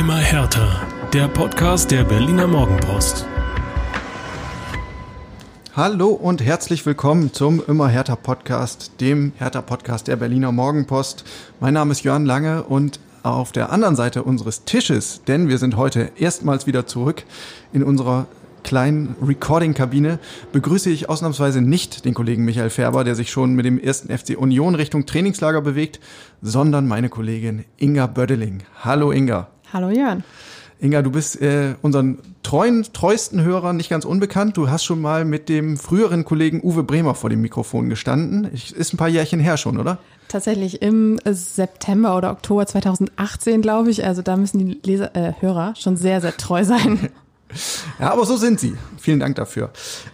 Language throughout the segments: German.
Immer härter. Der Podcast der Berliner Morgenpost. Hallo und herzlich willkommen zum Immer härter Podcast, dem härter Podcast der Berliner Morgenpost. Mein Name ist Jörn Lange und auf der anderen Seite unseres Tisches, denn wir sind heute erstmals wieder zurück in unserer kleinen Recording-Kabine begrüße ich ausnahmsweise nicht den Kollegen Michael Färber, der sich schon mit dem ersten FC Union Richtung Trainingslager bewegt, sondern meine Kollegin Inga Bödeling. Hallo Inga. Hallo Jörn. Inga, du bist äh, unseren treuen, treuesten Hörern nicht ganz unbekannt. Du hast schon mal mit dem früheren Kollegen Uwe Bremer vor dem Mikrofon gestanden. Ich, ist ein paar Jährchen her schon, oder? Tatsächlich im September oder Oktober 2018, glaube ich. Also da müssen die Leser, äh, Hörer schon sehr, sehr treu sein. Ja, aber so sind sie. Vielen Dank dafür.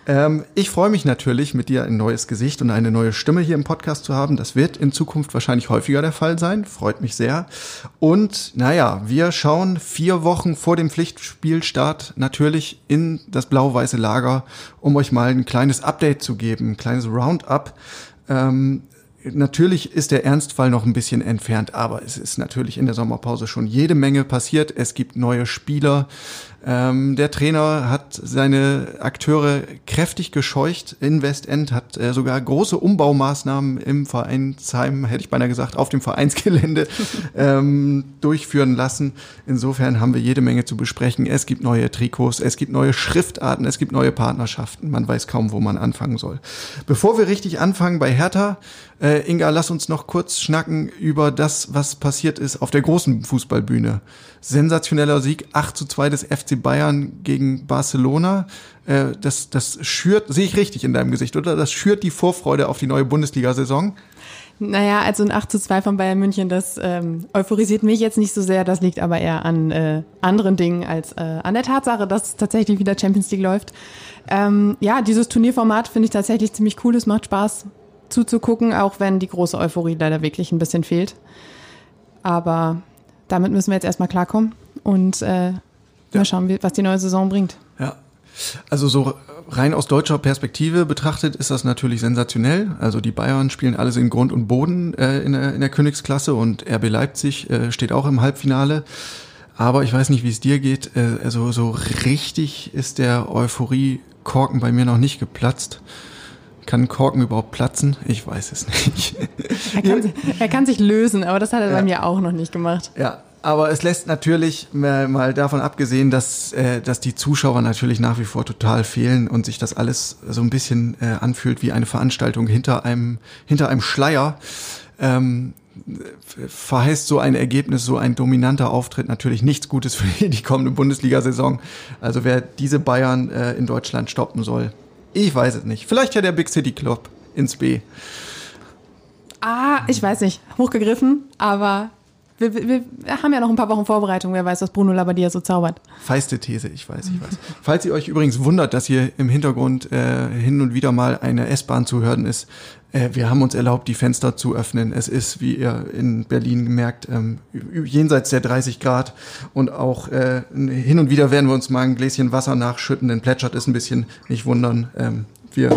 Ähm, ich freue mich natürlich, mit dir ein neues Gesicht und eine neue Stimme hier im Podcast zu haben. Das wird in Zukunft wahrscheinlich häufiger der Fall sein. Freut mich sehr. Und naja, wir schauen vier Wochen vor dem Pflichtspielstart natürlich in das blau-weiße Lager, um euch mal ein kleines Update zu geben, ein kleines Roundup. Ähm, Natürlich ist der Ernstfall noch ein bisschen entfernt, aber es ist natürlich in der Sommerpause schon jede Menge passiert. Es gibt neue Spieler. Ähm, der Trainer hat seine Akteure kräftig gescheucht in Westend, hat äh, sogar große Umbaumaßnahmen im Vereinsheim, hätte ich beinahe gesagt, auf dem Vereinsgelände ähm, durchführen lassen. Insofern haben wir jede Menge zu besprechen. Es gibt neue Trikots, es gibt neue Schriftarten, es gibt neue Partnerschaften. Man weiß kaum, wo man anfangen soll. Bevor wir richtig anfangen bei Hertha, äh, Inga, lass uns noch kurz schnacken über das, was passiert ist auf der großen Fußballbühne sensationeller Sieg, 8 zu 2 des FC Bayern gegen Barcelona. Äh, das, das schürt, sehe ich richtig in deinem Gesicht, oder? Das schürt die Vorfreude auf die neue Bundesliga-Saison. Naja, also ein 8 zu 2 von Bayern München, das ähm, euphorisiert mich jetzt nicht so sehr. Das liegt aber eher an äh, anderen Dingen als äh, an der Tatsache, dass tatsächlich wieder Champions League läuft. Ähm, ja, dieses Turnierformat finde ich tatsächlich ziemlich cool. Es macht Spaß zuzugucken, auch wenn die große Euphorie leider wirklich ein bisschen fehlt. Aber damit müssen wir jetzt erstmal klarkommen und äh. Mal schauen, was die neue Saison bringt. Ja. Also so rein aus deutscher Perspektive betrachtet ist das natürlich sensationell. Also die Bayern spielen alles in Grund und Boden äh, in, der, in der Königsklasse und RB Leipzig äh, steht auch im Halbfinale. Aber ich weiß nicht, wie es dir geht. Äh, also so richtig ist der Euphorie-Korken bei mir noch nicht geplatzt. Kann Korken überhaupt platzen? Ich weiß es nicht. Er kann, er kann sich lösen, aber das hat er ja. bei mir auch noch nicht gemacht. Ja, aber es lässt natürlich mal davon abgesehen, dass, äh, dass die Zuschauer natürlich nach wie vor total fehlen und sich das alles so ein bisschen äh, anfühlt wie eine Veranstaltung hinter einem, hinter einem Schleier. Ähm, verheißt so ein Ergebnis, so ein dominanter Auftritt natürlich nichts Gutes für die kommende Bundesliga-Saison. Also wer diese Bayern äh, in Deutschland stoppen soll, ich weiß es nicht. Vielleicht ja der Big City Club ins B. Ah, ich weiß nicht. Hochgegriffen, aber wir, wir, wir, haben ja noch ein paar Wochen Vorbereitung. Wer weiß, was Bruno Labbadia so zaubert. Feiste These, ich weiß, ich weiß. Falls ihr euch übrigens wundert, dass hier im Hintergrund äh, hin und wieder mal eine S-Bahn zu hören ist, äh, wir haben uns erlaubt, die Fenster zu öffnen. Es ist, wie ihr in Berlin gemerkt, ähm, jenseits der 30 Grad und auch äh, hin und wieder werden wir uns mal ein Gläschen Wasser nachschütten, denn plätschert ist ein bisschen, nicht wundern. Ähm, wir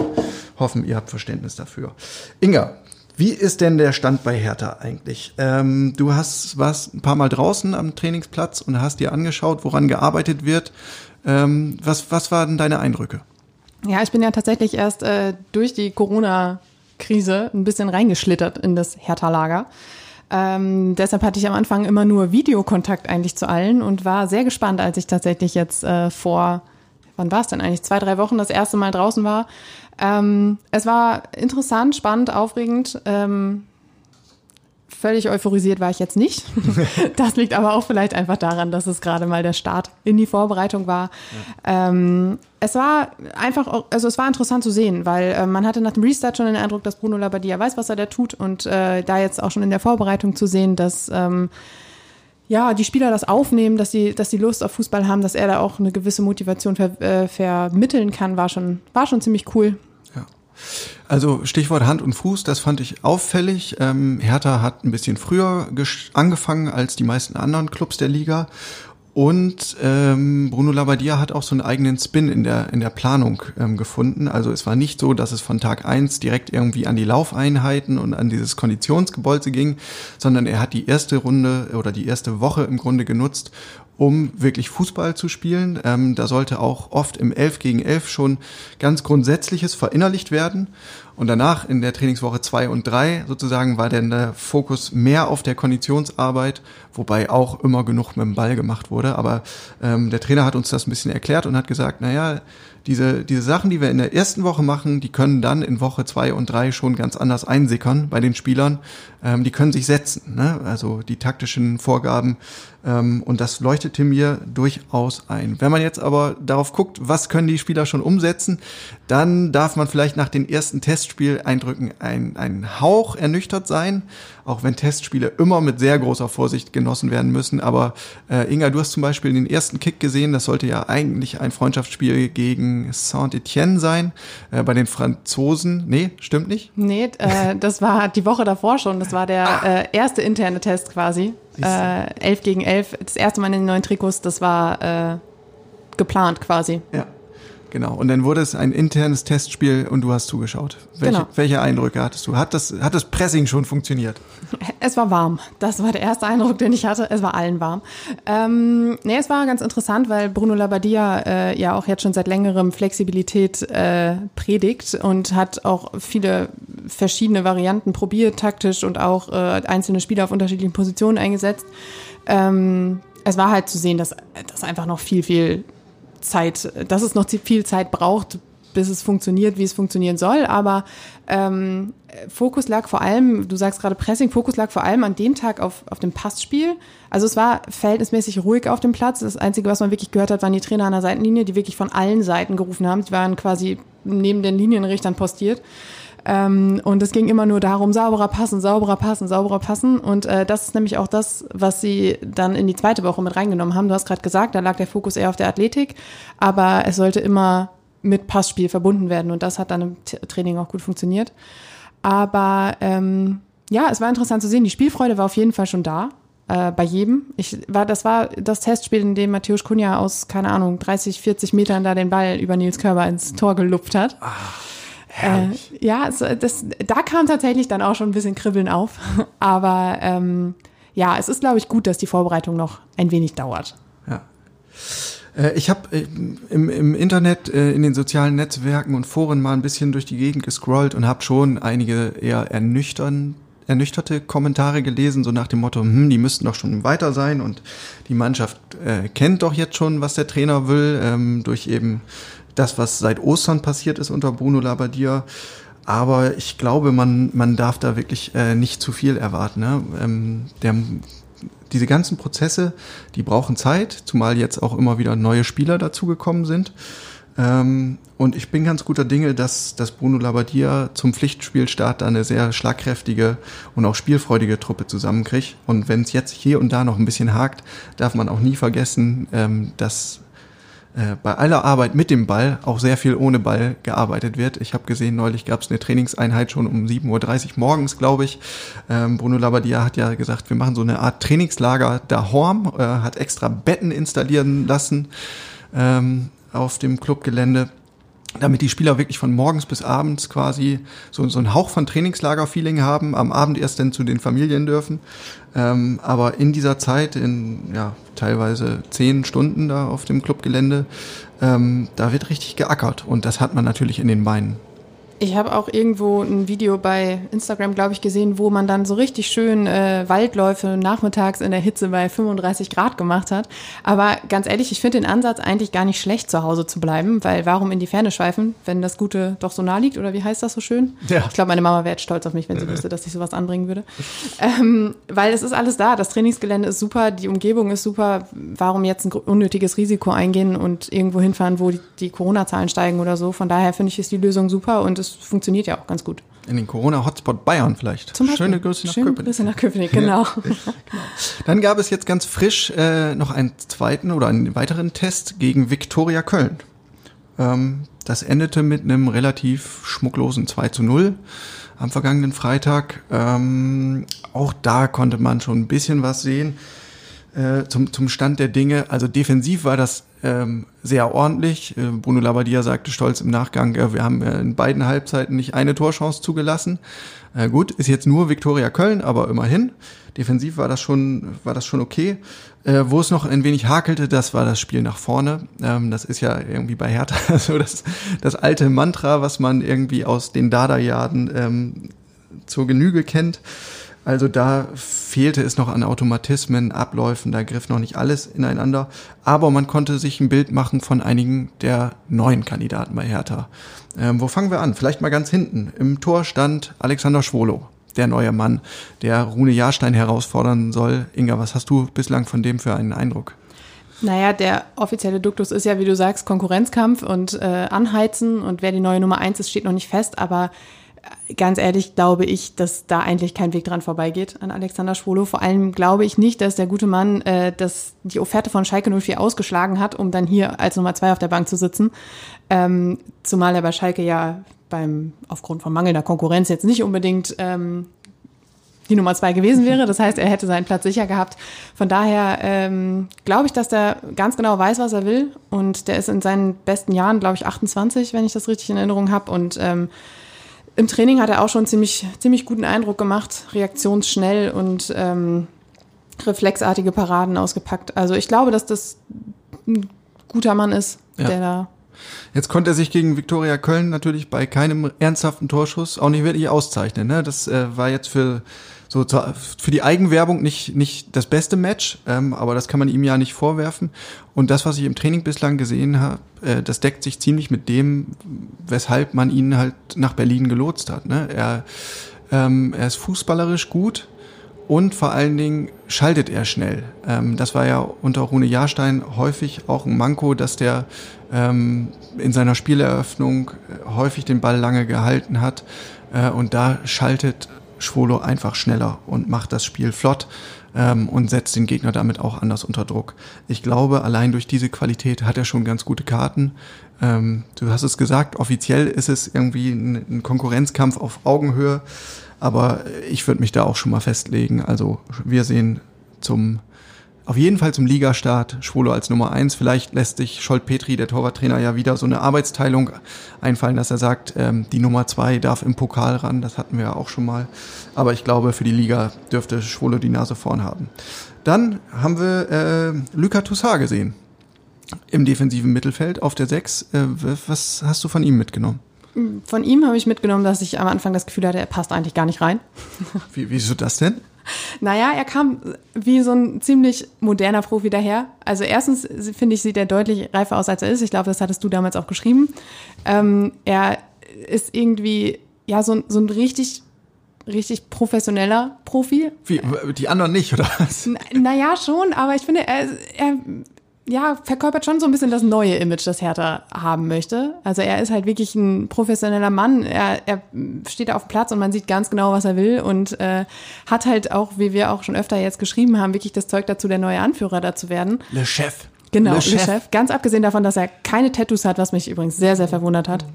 hoffen, ihr habt Verständnis dafür. Inga, wie ist denn der Stand bei Hertha eigentlich? Ähm, du hast warst ein paar Mal draußen am Trainingsplatz und hast dir angeschaut, woran gearbeitet wird. Ähm, was, was waren deine Eindrücke? Ja, ich bin ja tatsächlich erst äh, durch die Corona-Krise ein bisschen reingeschlittert in das Hertha-Lager. Ähm, deshalb hatte ich am Anfang immer nur Videokontakt eigentlich zu allen und war sehr gespannt, als ich tatsächlich jetzt äh, vor, wann war es denn eigentlich, zwei, drei Wochen das erste Mal draußen war, ähm, es war interessant, spannend, aufregend. Ähm, völlig euphorisiert war ich jetzt nicht. das liegt aber auch vielleicht einfach daran, dass es gerade mal der Start in die Vorbereitung war. Ja. Ähm, es war einfach, also es war interessant zu sehen, weil äh, man hatte nach dem Restart schon den Eindruck, dass Bruno Labbadia weiß, was er da tut und äh, da jetzt auch schon in der Vorbereitung zu sehen, dass ähm, ja, die Spieler das aufnehmen, dass sie, dass sie Lust auf Fußball haben, dass er da auch eine gewisse Motivation ver, äh, vermitteln kann, war schon, war schon ziemlich cool. Also Stichwort Hand und Fuß, das fand ich auffällig. Ähm, Hertha hat ein bisschen früher angefangen als die meisten anderen Clubs der Liga. Und ähm, Bruno Labbadia hat auch so einen eigenen Spin in der, in der Planung ähm, gefunden. Also es war nicht so, dass es von Tag eins direkt irgendwie an die Laufeinheiten und an dieses Konditionsgebolze ging, sondern er hat die erste Runde oder die erste Woche im Grunde genutzt, um wirklich Fußball zu spielen. Ähm, da sollte auch oft im 11 gegen 11 schon ganz Grundsätzliches verinnerlicht werden. Und danach in der Trainingswoche zwei und drei sozusagen war dann der Fokus mehr auf der Konditionsarbeit, wobei auch immer genug mit dem Ball gemacht wurde. Aber ähm, der Trainer hat uns das ein bisschen erklärt und hat gesagt, naja, diese, diese Sachen, die wir in der ersten Woche machen, die können dann in Woche zwei und drei schon ganz anders einsickern bei den Spielern. Ähm, die können sich setzen, ne? also die taktischen Vorgaben. Ähm, und das leuchtete mir durchaus ein. Wenn man jetzt aber darauf guckt, was können die Spieler schon umsetzen, dann darf man vielleicht nach den ersten Testspieleindrücken ein, ein Hauch ernüchtert sein, auch wenn Testspiele immer mit sehr großer Vorsicht genossen werden müssen. Aber äh, Inga, du hast zum Beispiel den ersten Kick gesehen, das sollte ja eigentlich ein Freundschaftsspiel gegen Saint-Etienne sein, äh, bei den Franzosen. Nee, stimmt nicht? Nee, äh, das war die Woche davor schon. Das war der ah. äh, erste interne Test quasi. Äh, 11 gegen 11, das erste Mal in den neuen Trikots, das war äh, geplant quasi. Ja. Genau. Und dann wurde es ein internes Testspiel und du hast zugeschaut. Welche, genau. welche Eindrücke hattest du? Hat das, hat das Pressing schon funktioniert? Es war warm. Das war der erste Eindruck, den ich hatte. Es war allen warm. Ähm, nee, es war ganz interessant, weil Bruno Labbadia äh, ja auch jetzt schon seit längerem Flexibilität äh, predigt und hat auch viele verschiedene Varianten probiert, taktisch und auch äh, einzelne Spieler auf unterschiedlichen Positionen eingesetzt. Ähm, es war halt zu sehen, dass das einfach noch viel, viel Zeit, dass es noch viel Zeit braucht, bis es funktioniert, wie es funktionieren soll. Aber ähm, Fokus lag vor allem, du sagst gerade Pressing, Fokus lag vor allem an dem Tag auf, auf dem Passspiel. Also es war verhältnismäßig ruhig auf dem Platz. Das Einzige, was man wirklich gehört hat, waren die Trainer an der Seitenlinie, die wirklich von allen Seiten gerufen haben. Die waren quasi neben den Linienrichtern postiert. Ähm, und es ging immer nur darum, sauberer passen, sauberer passen, sauberer passen. Und äh, das ist nämlich auch das, was sie dann in die zweite Woche mit reingenommen haben. Du hast gerade gesagt, da lag der Fokus eher auf der Athletik, aber es sollte immer mit Passspiel verbunden werden. Und das hat dann im Training auch gut funktioniert. Aber ähm, ja, es war interessant zu sehen. Die Spielfreude war auf jeden Fall schon da. Äh, bei jedem. Ich war, das war das Testspiel, in dem Matthäus Kunja aus, keine Ahnung, 30, 40 Metern da den Ball über Nils Körber ins Tor gelupft hat. Ach. Äh, ja, so, das, da kam tatsächlich dann auch schon ein bisschen Kribbeln auf. Aber ähm, ja, es ist, glaube ich, gut, dass die Vorbereitung noch ein wenig dauert. Ja. Äh, ich habe äh, im, im Internet, äh, in den sozialen Netzwerken und Foren mal ein bisschen durch die Gegend gescrollt und habe schon einige eher ernüchtern, ernüchterte Kommentare gelesen, so nach dem Motto, hm, die müssten doch schon weiter sein und die Mannschaft kennt doch jetzt schon, was der Trainer will, ähm, durch eben das, was seit Ostern passiert ist unter Bruno Labbadia. Aber ich glaube, man, man darf da wirklich äh, nicht zu viel erwarten. Ne? Ähm, der, diese ganzen Prozesse, die brauchen Zeit, zumal jetzt auch immer wieder neue Spieler dazugekommen sind. Ähm, und ich bin ganz guter Dinge, dass, dass Bruno Labbadia zum Pflichtspielstart da eine sehr schlagkräftige und auch spielfreudige Truppe zusammenkriegt. Und wenn es jetzt hier und da noch ein bisschen hakt, darf man auch nie vergessen, ähm, dass bei aller Arbeit mit dem Ball auch sehr viel ohne Ball gearbeitet wird. Ich habe gesehen, neulich gab es eine Trainingseinheit schon um 7.30 Uhr morgens, glaube ich. Ähm, Bruno Labbadia hat ja gesagt, wir machen so eine Art Trainingslager dahorm, äh, hat extra Betten installieren lassen ähm, auf dem Clubgelände damit die Spieler wirklich von morgens bis abends quasi so, so einen Hauch von Trainingslager-Feeling haben, am Abend erst dann zu den Familien dürfen. Ähm, aber in dieser Zeit, in ja, teilweise zehn Stunden da auf dem Clubgelände, ähm, da wird richtig geackert und das hat man natürlich in den Beinen. Ich habe auch irgendwo ein Video bei Instagram, glaube ich, gesehen, wo man dann so richtig schön äh, Waldläufe nachmittags in der Hitze bei 35 Grad gemacht hat. Aber ganz ehrlich, ich finde den Ansatz eigentlich gar nicht schlecht, zu Hause zu bleiben, weil warum in die Ferne schweifen, wenn das Gute doch so nah liegt? Oder wie heißt das so schön? Ja. Ich glaube, meine Mama wäre stolz auf mich, wenn sie wüsste, dass ich sowas anbringen würde. Ähm, weil es ist alles da. Das Trainingsgelände ist super, die Umgebung ist super. Warum jetzt ein unnötiges Risiko eingehen und irgendwo hinfahren, wo die, die Corona-Zahlen steigen oder so? Von daher finde ich, ist die Lösung super und es das funktioniert ja auch ganz gut. In den Corona-Hotspot Bayern vielleicht. Zum Beispiel. Schöne Grüße nach Schöne Köpenick. Grüße nach Köpenick, genau. Ja. genau. Dann gab es jetzt ganz frisch äh, noch einen zweiten oder einen weiteren Test gegen Viktoria Köln. Ähm, das endete mit einem relativ schmucklosen 2 zu 0 am vergangenen Freitag. Ähm, auch da konnte man schon ein bisschen was sehen. Äh, zum, zum Stand der Dinge. Also defensiv war das ähm, sehr ordentlich. Äh, Bruno Labbadia sagte stolz im Nachgang, äh, wir haben äh, in beiden Halbzeiten nicht eine Torchance zugelassen. Äh, gut, ist jetzt nur Viktoria Köln, aber immerhin. Defensiv war das schon, war das schon okay. Wo es noch ein wenig hakelte, das war das Spiel nach vorne. Ähm, das ist ja irgendwie bei Hertha so das, das alte Mantra, was man irgendwie aus den Dada-Jahren ähm, zur Genüge kennt. Also da fehlte es noch an Automatismen, Abläufen, da griff noch nicht alles ineinander. Aber man konnte sich ein Bild machen von einigen der neuen Kandidaten bei Hertha. Ähm, wo fangen wir an? Vielleicht mal ganz hinten. Im Tor stand Alexander Schwolo, der neue Mann, der Rune Jahrstein herausfordern soll. Inga, was hast du bislang von dem für einen Eindruck? Naja, der offizielle Duktus ist ja, wie du sagst, Konkurrenzkampf und äh, Anheizen und wer die neue Nummer eins ist, steht noch nicht fest, aber ganz ehrlich glaube ich, dass da eigentlich kein Weg dran vorbeigeht an Alexander Schwolo. Vor allem glaube ich nicht, dass der gute Mann äh, das, die Offerte von Schalke 04 ausgeschlagen hat, um dann hier als Nummer zwei auf der Bank zu sitzen. Ähm, zumal er bei Schalke ja beim aufgrund von mangelnder Konkurrenz jetzt nicht unbedingt ähm, die Nummer zwei gewesen wäre. Das heißt, er hätte seinen Platz sicher gehabt. Von daher ähm, glaube ich, dass der ganz genau weiß, was er will. Und der ist in seinen besten Jahren, glaube ich, 28, wenn ich das richtig in Erinnerung habe. Und ähm, im Training hat er auch schon ziemlich, ziemlich guten Eindruck gemacht, reaktionsschnell und ähm, reflexartige Paraden ausgepackt. Also ich glaube, dass das ein guter Mann ist, ja. der da. Jetzt konnte er sich gegen Viktoria Köln natürlich bei keinem ernsthaften Torschuss auch nicht wirklich auszeichnen. Ne? Das äh, war jetzt für so für die Eigenwerbung nicht, nicht das beste Match, ähm, aber das kann man ihm ja nicht vorwerfen. Und das, was ich im Training bislang gesehen habe, äh, das deckt sich ziemlich mit dem, weshalb man ihn halt nach Berlin gelotst hat. Ne? Er, ähm, er ist fußballerisch gut und vor allen Dingen schaltet er schnell. Ähm, das war ja unter Rune Jahrstein häufig auch ein Manko, dass der ähm, in seiner Spieleröffnung häufig den Ball lange gehalten hat. Äh, und da schaltet Schwolo einfach schneller und macht das Spiel flott ähm, und setzt den Gegner damit auch anders unter Druck. Ich glaube, allein durch diese Qualität hat er schon ganz gute Karten. Ähm, du hast es gesagt, offiziell ist es irgendwie ein, ein Konkurrenzkampf auf Augenhöhe, aber ich würde mich da auch schon mal festlegen. Also wir sehen zum auf jeden Fall zum Ligastart, Schwolo als Nummer eins. Vielleicht lässt sich Scholt Petri, der Torwarttrainer, ja wieder so eine Arbeitsteilung einfallen, dass er sagt, ähm, die Nummer zwei darf im Pokal ran. Das hatten wir ja auch schon mal. Aber ich glaube, für die Liga dürfte Schwolo die Nase vorn haben. Dann haben wir äh, Luka Toussaint gesehen im defensiven Mittelfeld auf der sechs. Äh, was hast du von ihm mitgenommen? Von ihm habe ich mitgenommen, dass ich am Anfang das Gefühl hatte, er passt eigentlich gar nicht rein. Wie, wieso das denn? Naja, er kam wie so ein ziemlich moderner Profi daher. Also erstens finde ich, sieht er deutlich reifer aus, als er ist. Ich glaube, das hattest du damals auch geschrieben. Ähm, er ist irgendwie, ja, so, so ein richtig richtig professioneller Profi. Wie, die anderen nicht, oder was? Naja, schon, aber ich finde, er, er ja, verkörpert schon so ein bisschen das neue Image, das Hertha haben möchte. Also er ist halt wirklich ein professioneller Mann. Er, er steht auf Platz und man sieht ganz genau, was er will und äh, hat halt auch, wie wir auch schon öfter jetzt geschrieben haben, wirklich das Zeug dazu, der neue Anführer da zu werden. Le Chef. Genau, Le Chef. Le Chef. Ganz abgesehen davon, dass er keine Tattoos hat, was mich übrigens sehr, sehr verwundert hat.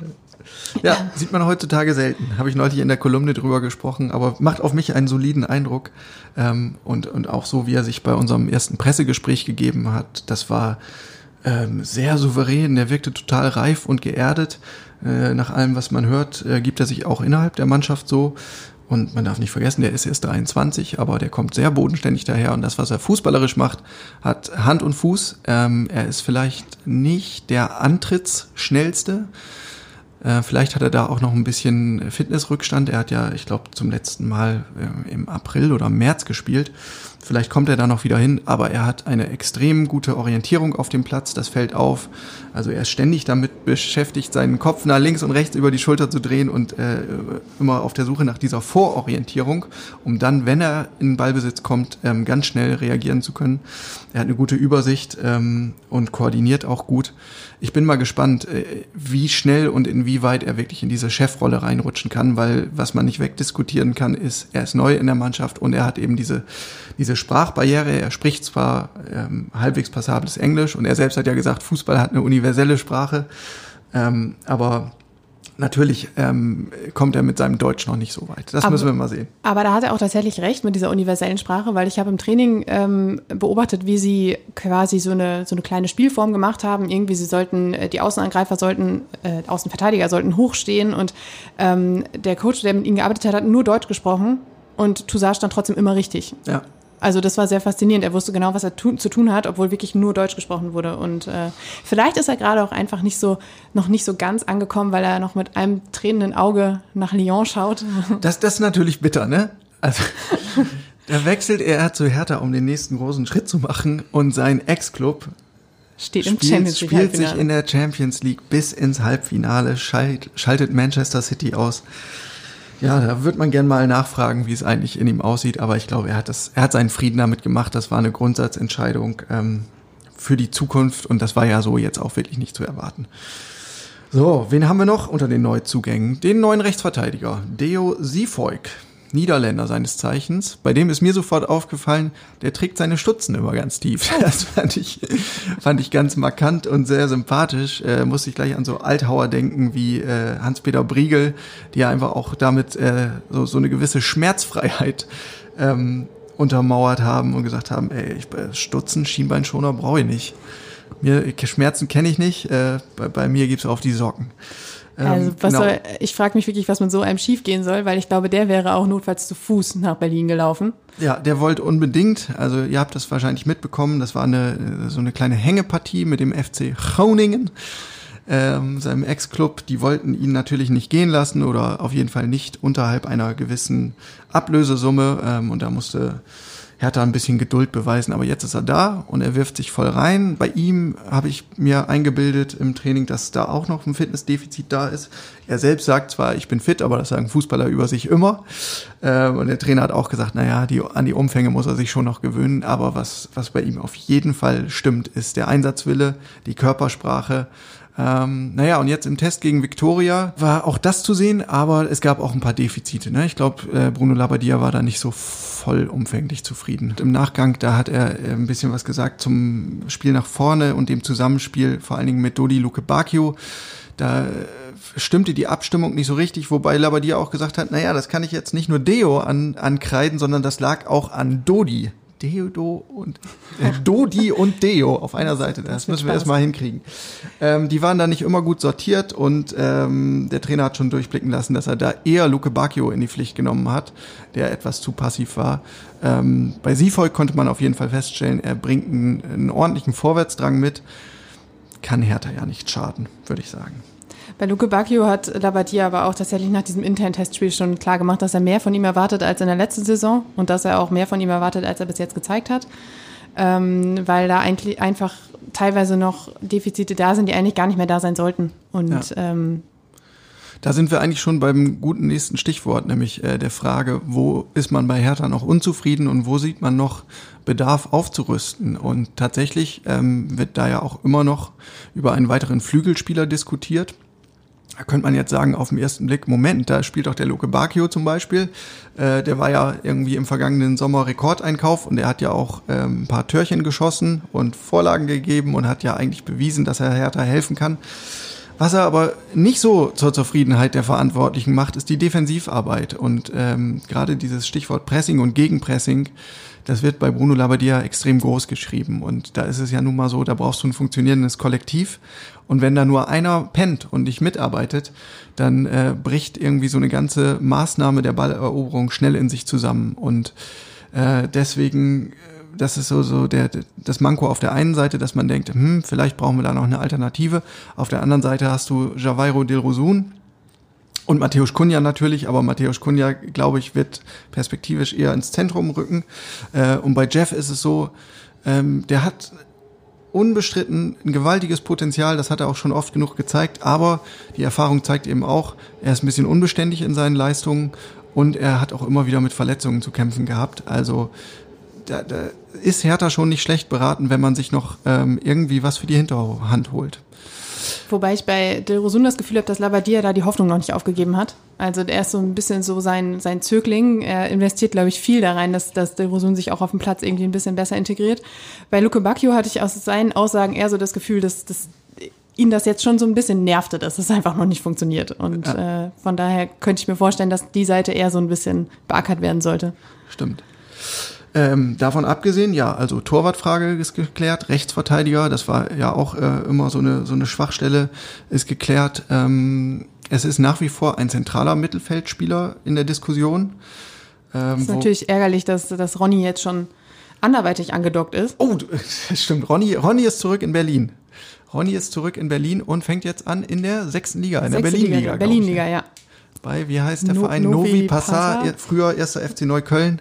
Ja, sieht man heutzutage selten. Habe ich neulich in der Kolumne drüber gesprochen, aber macht auf mich einen soliden Eindruck. Ähm, und, und auch so, wie er sich bei unserem ersten Pressegespräch gegeben hat, das war ähm, sehr souverän. Der wirkte total reif und geerdet. Äh, nach allem, was man hört, äh, gibt er sich auch innerhalb der Mannschaft so. Und man darf nicht vergessen, der ist erst 23, aber der kommt sehr bodenständig daher. Und das, was er fußballerisch macht, hat Hand und Fuß. Ähm, er ist vielleicht nicht der Antrittsschnellste, äh, vielleicht hat er da auch noch ein bisschen Fitnessrückstand. Er hat ja, ich glaube, zum letzten Mal äh, im April oder März gespielt. Vielleicht kommt er da noch wieder hin, aber er hat eine extrem gute Orientierung auf dem Platz. Das fällt auf. Also er ist ständig damit beschäftigt, seinen Kopf nach links und rechts über die Schulter zu drehen und äh, immer auf der Suche nach dieser Vororientierung, um dann, wenn er in Ballbesitz kommt, ähm, ganz schnell reagieren zu können. Er hat eine gute Übersicht ähm, und koordiniert auch gut. Ich bin mal gespannt, äh, wie schnell und inwieweit er wirklich in diese Chefrolle reinrutschen kann, weil was man nicht wegdiskutieren kann, ist, er ist neu in der Mannschaft und er hat eben diese diese Sprachbarriere. Er spricht zwar ähm, halbwegs passables Englisch und er selbst hat ja gesagt, Fußball hat eine universelle Sprache, ähm, aber Natürlich ähm, kommt er mit seinem Deutsch noch nicht so weit. Das Aber- müssen wir mal sehen. Aber da hat er auch tatsächlich recht mit dieser universellen Sprache, weil ich habe im Training ähm, beobachtet, wie sie quasi so eine, so eine kleine Spielform gemacht haben. Irgendwie, sie sollten, äh, die Außenangreifer sollten, äh, Außenverteidiger sollten hochstehen und ähm, der Coach, der mit ihnen gearbeitet hat, hat nur Deutsch gesprochen und Toussaint stand trotzdem immer richtig. Ja. Also das war sehr faszinierend. Er wusste genau, was er tu zu tun hat, obwohl wirklich nur Deutsch gesprochen wurde. Und äh, vielleicht ist er gerade auch einfach nicht so, noch nicht so ganz angekommen, weil er noch mit einem tränenden Auge nach Lyon schaut. Das, das ist natürlich bitter, ne? Also, da wechselt er zu Hertha, um den nächsten großen Schritt zu machen und sein Ex-Club Steht im spielt, Champions League spielt sich in der Champions League bis ins Halbfinale, schalt, schaltet Manchester City aus. Ja, da wird man gern mal nachfragen, wie es eigentlich in ihm aussieht, aber ich glaube, er hat das, er hat seinen Frieden damit gemacht. Das war eine Grundsatzentscheidung ähm, für die Zukunft und das war ja so jetzt auch wirklich nicht zu erwarten. So, wen haben wir noch unter den Neuzugängen? Den neuen Rechtsverteidiger, Deo Siefoik, Niederländer seines Zeichens. Bei dem ist mir sofort aufgefallen, der trägt seine Stutzen immer ganz tief. Das fand ich, fand ich ganz markant und sehr sympathisch. Äh, musste ich gleich an so Althauer denken wie äh, Hans-Peter Briegel, die ja einfach auch damit äh, so, so eine gewisse Schmerzfreiheit ähm, untermauert haben und gesagt haben, ey, ich, äh, Stutzen, Schienbeinschoner brauche ich nicht. Mir, Schmerzen kenne ich nicht, äh, bei, bei mir gibt's auf die Socken. Ähm, Also was genau. soll, ich frage mich wirklich, was mit so einem schief gehen soll, weil ich glaube, der wäre auch notfalls zu Fuß nach Berlin gelaufen. Ja, der wollte unbedingt, also ihr habt das wahrscheinlich mitbekommen, das war eine so eine kleine Hängepartie mit dem FC Groningen, ähm, seinem Ex-Club. Die wollten ihn natürlich nicht gehen lassen oder auf jeden Fall nicht unterhalb einer gewissen Ablösesumme ähm, und da musste Hertha ein bisschen Geduld beweisen, aber jetzt ist er da und er wirft sich voll rein. Bei ihm habe ich mir eingebildet im Training, dass da auch noch ein Fitnessdefizit da ist. Er selbst sagt zwar, ich bin fit, aber das sagen Fußballer über sich immer. Ähm, und der Trainer hat auch gesagt, naja, die, an die Umfänge muss er sich schon noch gewöhnen. Aber was, was bei ihm auf jeden Fall stimmt, ist der Einsatzwille, die Körpersprache. Ähm, naja, und jetzt im Test gegen Victoria war auch das zu sehen, aber es gab auch ein paar Defizite. Ne? Ich glaube, äh, Bruno Labbadia war da nicht so vollumfänglich zufrieden. Und Im Nachgang, da hat er äh, ein bisschen was gesagt zum Spiel nach vorne und dem Zusammenspiel, vor allen Dingen mit Dodi Luke Bacchio. Da äh, stimmte die Abstimmung nicht so richtig, wobei Labbadia auch gesagt hat, naja, das kann ich jetzt nicht nur Deo an, ankreiden, sondern das lag auch an Dodi. Deodo und äh, Dodi und Deo auf einer Seite. Das, wird müssen wir Spaß. erstmal hinkriegen. Ähm, die waren da nicht immer gut sortiert und ähm, der Trainer hat schon durchblicken lassen, dass er da eher Luke Bacchio in die Pflicht genommen hat, der etwas zu passiv war. Ähm, bei Siefoy konnte man auf jeden Fall feststellen, er bringt einen, einen ordentlichen Vorwärtsdrang mit. Kann Hertha ja nicht schaden, würde ich sagen. Bei Luke Bacchio hat Labadia aber auch tatsächlich nach diesem internen Testspiel schon klar gemacht, dass er mehr von ihm erwartet als in der letzten Saison und dass er auch mehr von ihm erwartet, als er bis jetzt gezeigt hat. Ähm, weil da eigentlich einfach teilweise noch Defizite da sind, die eigentlich gar nicht mehr da sein sollten. Und Ja. ähm, Da sind wir eigentlich schon beim guten nächsten Stichwort, nämlich äh, der Frage, wo ist man bei Hertha noch unzufrieden und wo sieht man noch Bedarf aufzurüsten? Und tatsächlich ähm, wird da ja auch immer noch über einen weiteren Flügelspieler diskutiert. Da könnte man jetzt sagen, auf den ersten Blick, Moment, da spielt doch der Luke Bacchio zum Beispiel. Äh, der war ja irgendwie im vergangenen Sommer Rekordeinkauf und er hat ja auch ähm, ein paar Törchen geschossen und Vorlagen gegeben und hat ja eigentlich bewiesen, dass er Hertha helfen kann. Was er aber nicht so zur Zufriedenheit der Verantwortlichen macht, ist die Defensivarbeit. Und ähm, gerade dieses Stichwort Pressing und Gegenpressing, das wird bei Bruno Labbadia extrem groß geschrieben. Und da ist es ja nun mal so, da brauchst du ein funktionierendes Kollektiv. Und wenn da nur einer pennt und nicht mitarbeitet, dann äh, bricht irgendwie so eine ganze Maßnahme der Balleroberung schnell in sich zusammen. Und äh, deswegen, äh, das ist so, so der, das Manko auf der einen Seite, dass man denkt, hm, vielleicht brauchen wir da noch eine Alternative. Auf der anderen Seite hast du Javairo Dilrosun und Matthäus Kunja natürlich, aber Matthäus Kunja, glaube ich, wird perspektivisch eher ins Zentrum rücken. Äh, und bei Jeff ist es so, ähm, der hat unbestritten ein gewaltiges Potenzial, das hat er auch schon oft genug gezeigt, aber die Erfahrung zeigt eben auch, er ist ein bisschen unbeständig in seinen Leistungen und er hat auch immer wieder mit Verletzungen zu kämpfen gehabt. Also da, da ist Hertha schon nicht schlecht beraten, wenn man sich noch ähm, irgendwie was für die Hinterhand holt. Wobei ich bei Del Rosun das Gefühl habe, dass Labadia da die Hoffnung noch nicht aufgegeben hat. Also er ist so ein bisschen so sein, sein Zögling. Er investiert, glaube ich, viel da rein, dass, dass Del Rosun sich auch auf dem Platz irgendwie ein bisschen besser integriert. Bei Luke Bacchio hatte ich aus seinen Aussagen eher so das Gefühl, dass, dass ihn das jetzt schon so ein bisschen nervte, dass es einfach noch nicht funktioniert. Und Ja. äh, von daher könnte ich mir vorstellen, dass die Seite eher so ein bisschen beackert werden sollte. Stimmt. Ähm, davon abgesehen, ja, also Torwartfrage ist geklärt, Rechtsverteidiger, das war ja auch äh, immer so eine, so eine Schwachstelle, ist geklärt. Ähm, es ist nach wie vor ein zentraler Mittelfeldspieler in der Diskussion. Ähm, Ist natürlich ärgerlich, dass, dass Ronny jetzt schon anderweitig angedockt ist. Oh, stimmt. Ronny, Ronny ist zurück in Berlin. Ronny ist zurück in Berlin und fängt jetzt an in der sechsten Liga, in der Berlin-Liga. Berlin-Liga, ich, ja. Bei, wie heißt der No- Verein? Novi Novi Passar. früher erster FC Neukölln.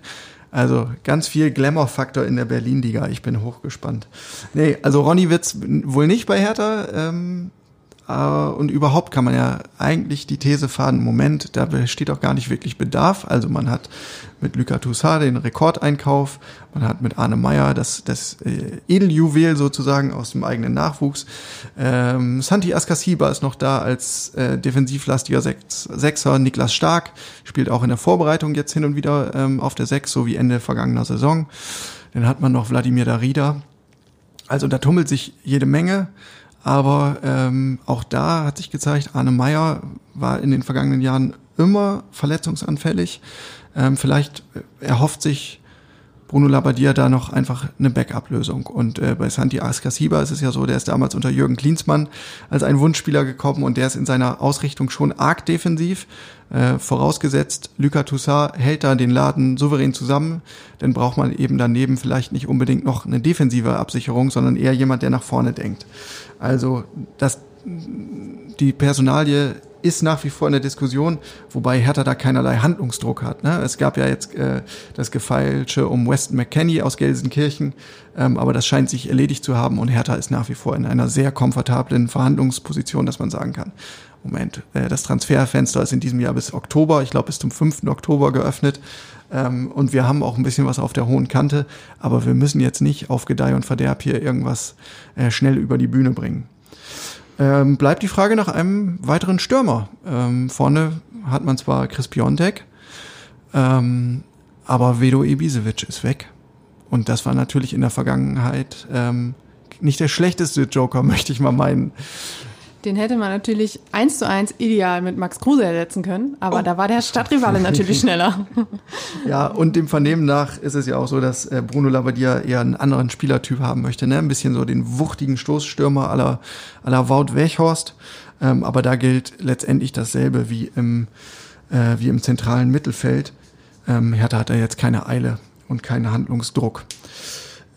Also ganz viel Glamour-Faktor in der Berlin-Liga. Ich bin hochgespannt. Nee, also Ronny wird's wohl nicht bei Hertha. Ähm, äh, und überhaupt kann man ja eigentlich die These fahren, Moment, da besteht auch gar nicht wirklich Bedarf. Also man hat mit Luca Toussaint den Rekordeinkauf, man hat mit Arne Meyer das, das äh, Edeljuwel sozusagen aus dem eigenen Nachwuchs. Ähm, Santi Askasiba ist noch da als äh, defensivlastiger Sechs, Sechser. Niklas Stark spielt auch in der Vorbereitung jetzt hin und wieder ähm, auf der Sechs, so wie Ende vergangener Saison. Dann hat man noch Wladimir Darida. Also da tummelt sich jede Menge. Aber ähm, auch da hat sich gezeigt, Arne Meyer war in den vergangenen Jahren immer verletzungsanfällig. Ähm, vielleicht äh, erhofft sich Bruno Labbadia da noch einfach eine Backup-Lösung. Und äh, bei Santi Ascasiba ist es ja so, der ist damals unter Jürgen Klinsmann als ein Wunschspieler gekommen und der ist in seiner Ausrichtung schon arg defensiv. Äh, vorausgesetzt, Luca Toussaint hält da den Laden souverän zusammen, dann braucht man eben daneben vielleicht nicht unbedingt noch eine defensive Absicherung, sondern eher jemand, der nach vorne denkt. Also das, die Personalie ist nach wie vor in der Diskussion, wobei Hertha da keinerlei Handlungsdruck hat. Ne? Es gab ja jetzt äh, das Gefeilsche um Weston McKenney aus Gelsenkirchen, ähm, aber das scheint sich erledigt zu haben und Hertha ist nach wie vor in einer sehr komfortablen Verhandlungsposition, dass man sagen kann, Moment, äh, das Transferfenster ist in diesem Jahr bis Oktober, ich glaube bis zum 5. Oktober geöffnet ähm, und wir haben auch ein bisschen was auf der hohen Kante, aber wir müssen jetzt nicht auf Gedeih und Verderb hier irgendwas äh, schnell über die Bühne bringen. Ähm, bleibt die Frage nach einem weiteren Stürmer. Ähm, vorne hat man zwar Chris Piontek, aber Vedo Ibisevic ist weg. Und das war natürlich in der Vergangenheit nicht der schlechteste Joker, möchte ich mal meinen. Den hätte man natürlich eins zu eins ideal mit Max Kruse ersetzen können, aber Oh. da war der Stadtrivale natürlich schneller. Ja, und dem Vernehmen nach ist es ja auch so, dass äh, Bruno Labbadia eher einen anderen Spielertyp haben möchte, ne? Ein bisschen so den wuchtigen Stoßstürmer aller aller Wout Weghorst. Ähm, aber da gilt letztendlich dasselbe wie im äh, wie im zentralen Mittelfeld. Ähm, Hertha hat da jetzt keine Eile und keinen Handlungsdruck.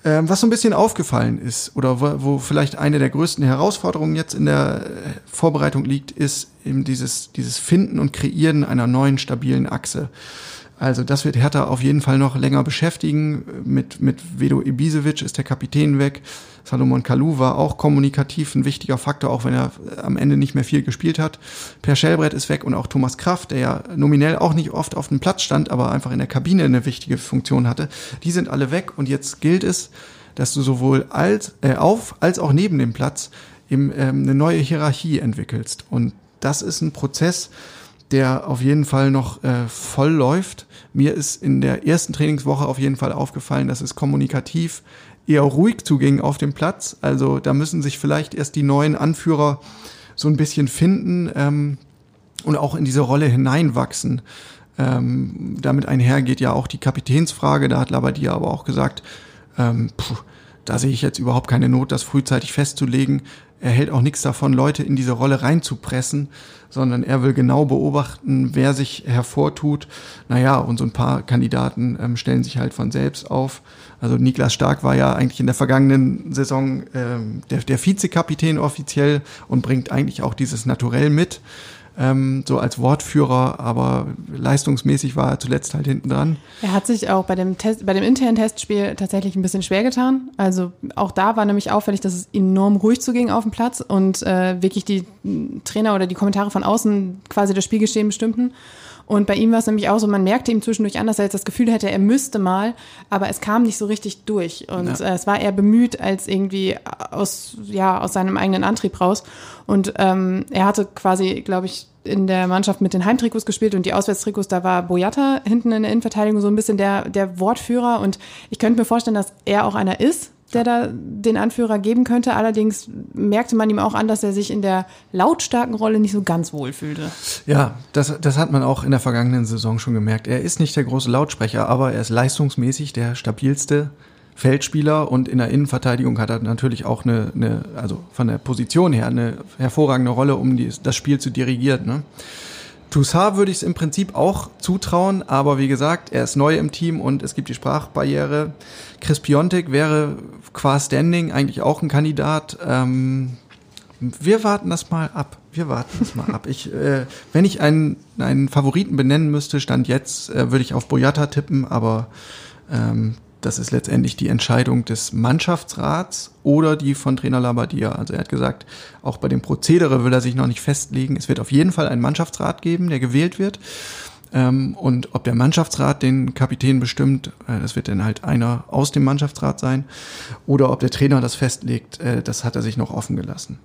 Ähm, was so ein bisschen aufgefallen ist oder wo, wo vielleicht eine der größten Herausforderungen jetzt in der äh, Vorbereitung liegt, ist eben dieses, dieses Finden und Kreieren einer neuen stabilen Achse. Also das wird Hertha auf jeden Fall noch länger beschäftigen. Mit, mit Vedo Ibisevic ist der Kapitän weg. Salomon Kalou war auch kommunikativ ein wichtiger Faktor, auch wenn er am Ende nicht mehr viel gespielt hat. Per Schellbrett ist weg und auch Thomas Kraft, der ja nominell auch nicht oft auf dem Platz stand, aber einfach in der Kabine eine wichtige Funktion hatte. Die sind alle weg und jetzt gilt es, dass du sowohl als, äh, auf als auch neben dem Platz eben ähm, eine neue Hierarchie entwickelst. Und das ist ein Prozess, der auf jeden Fall noch äh, voll läuft. Mir ist in der ersten Trainingswoche auf jeden Fall aufgefallen, dass es kommunikativ eher ruhig zuging auf dem Platz. Also da müssen sich vielleicht erst die neuen Anführer so ein bisschen finden ähm, und auch in diese Rolle hineinwachsen. Ähm, damit einhergeht ja auch die Kapitänsfrage. Da hat Labadia aber auch gesagt, ähm, puh, da sehe ich jetzt überhaupt keine Not, das frühzeitig festzulegen. Er hält auch nichts davon, Leute in diese Rolle reinzupressen, sondern er will genau beobachten, wer sich hervortut. Naja, und so ein paar Kandidaten ähm, stellen sich halt von selbst auf. Also Niklas Stark war ja eigentlich in der vergangenen Saison ähm, der, der Vizekapitän offiziell und bringt eigentlich auch dieses Naturell mit, ähm, so als Wortführer, aber leistungsmäßig war er zuletzt halt hinten dran. Er hat sich auch bei dem Test, bei dem internen Testspiel tatsächlich ein bisschen schwer getan. Also auch da war nämlich auffällig, dass es enorm ruhig zuging auf dem Platz und äh, wirklich die Trainer oder die Kommentare von außen quasi das Spielgeschehen bestimmten. Und bei ihm war es nämlich auch so, man merkte ihm zwischendurch an, dass er jetzt das Gefühl hätte, er müsste mal, aber es kam nicht so richtig durch. Und Ja. äh, es war eher bemüht als irgendwie aus, ja, aus seinem eigenen Antrieb raus. Und ähm, er hatte quasi, glaube ich, in der Mannschaft mit den Heimtrikots gespielt und die Auswärtstrikots, da war Boyata hinten in der Innenverteidigung so ein bisschen der, der Wortführer. Und ich könnte mir vorstellen, dass er auch einer ist, der da den Anführer geben könnte. Allerdings merkte man ihm auch an, dass er sich in der lautstarken Rolle nicht so ganz wohl fühlte. Ja, das, das hat man auch in der vergangenen Saison schon gemerkt. Er ist nicht der große Lautsprecher, aber er ist leistungsmäßig der stabilste Feldspieler und in der Innenverteidigung hat er natürlich auch eine, eine also von der Position her eine hervorragende Rolle, um die, das Spiel zu dirigieren. Ne? Toussaint würde ich es im Prinzip auch zutrauen, aber wie gesagt, er ist neu im Team und es gibt die Sprachbarriere. Chris Piontek wäre qua Standing eigentlich auch ein Kandidat. Ähm, wir warten das mal ab. Wir warten das mal ab. Ich, äh, wenn ich einen, einen Favoriten benennen müsste, stand jetzt, äh, würde ich auf Boyata tippen, aber ähm, das ist letztendlich die Entscheidung des Mannschaftsrats oder die von Trainer Labadia. Also er hat gesagt, auch bei dem Prozedere will er sich noch nicht festlegen. Es wird auf jeden Fall einen Mannschaftsrat geben, der gewählt wird. Ähm, und ob der Mannschaftsrat den Kapitän bestimmt, äh, das wird dann halt einer aus dem Mannschaftsrat sein, oder ob der Trainer das festlegt, äh, das hat er sich noch offen gelassen.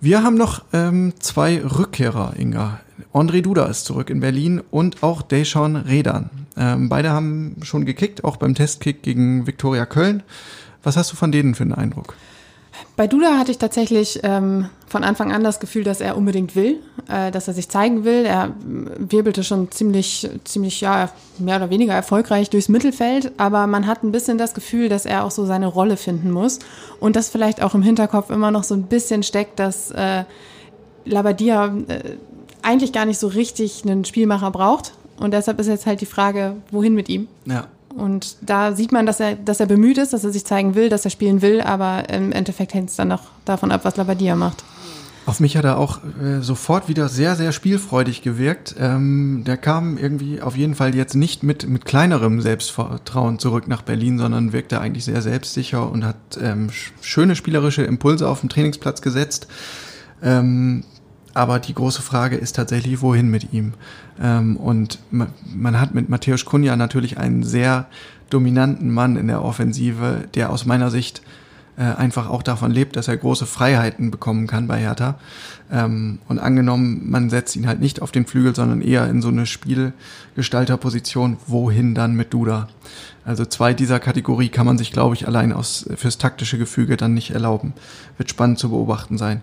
Wir haben noch ähm, zwei Rückkehrer, Inga. André Duda ist zurück in Berlin und auch Deshaun Redan. Ähm, beide haben schon gekickt, auch beim Testkick gegen Viktoria Köln. Was hast du von denen für einen Eindruck? Bei Duda hatte ich tatsächlich ähm, von Anfang an das Gefühl, dass er unbedingt will, äh, dass er sich zeigen will. Er wirbelte schon ziemlich, ziemlich, ja, mehr oder weniger erfolgreich durchs Mittelfeld, aber man hat ein bisschen das Gefühl, dass er auch so seine Rolle finden muss und dass vielleicht auch im Hinterkopf immer noch so ein bisschen steckt, dass äh, Labadia äh, eigentlich gar nicht so richtig einen Spielmacher braucht. Und deshalb ist jetzt halt die Frage, wohin mit ihm? Ja. Und da sieht man, dass er, dass er bemüht ist, dass er sich zeigen will, dass er spielen will, aber im Endeffekt hängt es dann noch davon ab, was Labadia macht. Auf mich hat er auch äh, sofort wieder sehr, sehr spielfreudig gewirkt. Ähm, der kam irgendwie auf jeden Fall jetzt nicht mit, mit kleinerem Selbstvertrauen zurück nach Berlin, sondern wirkte eigentlich sehr selbstsicher und hat ähm, schöne spielerische Impulse auf dem Trainingsplatz gesetzt. Ähm, aber die große Frage ist tatsächlich, wohin mit ihm? Ähm, und man, man hat mit Matthäus Kunja natürlich einen sehr dominanten Mann in der Offensive, der aus meiner Sicht äh, einfach auch davon lebt, dass er große Freiheiten bekommen kann bei Hertha. Ähm, und angenommen, man setzt ihn halt nicht auf den Flügel, sondern eher in so eine Spielgestalterposition, wohin dann mit Duda? Also zwei dieser Kategorie kann man sich, glaube ich, allein aus fürs taktische Gefüge dann nicht erlauben. Wird spannend zu beobachten sein.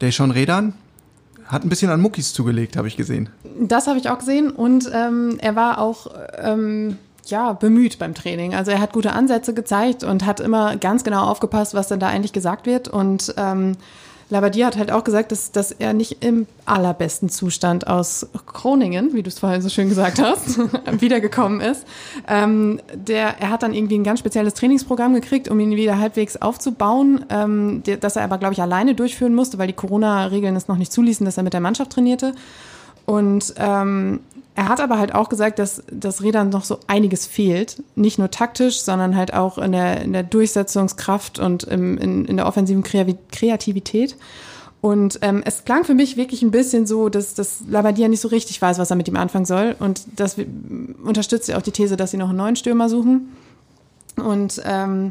Deshaun Redan, hat ein bisschen an Muckis zugelegt, habe ich gesehen. Das habe ich auch gesehen und ähm, er war auch ähm, ja bemüht beim Training. Also er hat gute Ansätze gezeigt und hat immer ganz genau aufgepasst, was denn da eigentlich gesagt wird und ähm, Labadier hat halt auch gesagt, dass, dass er nicht im allerbesten Zustand aus Groningen, wie du es vorhin so schön gesagt hast, wiedergekommen ist. Ähm, der, er hat dann irgendwie ein ganz spezielles Trainingsprogramm gekriegt, um ihn wieder halbwegs aufzubauen, ähm, das er aber, glaube ich, alleine durchführen musste, weil die Corona-Regeln es noch nicht zuließen, dass er mit der Mannschaft trainierte. Und ähm, er hat aber halt auch gesagt, dass das Rädern noch so einiges fehlt. Nicht nur taktisch, sondern halt auch in der, in der Durchsetzungskraft und im, in, in der offensiven Kreativität. Und ähm, es klang für mich wirklich ein bisschen so, dass, dass Labadia nicht so richtig weiß, was er mit ihm anfangen soll. Und das unterstützt ja auch die These, dass sie noch einen neuen Stürmer suchen. Und ähm,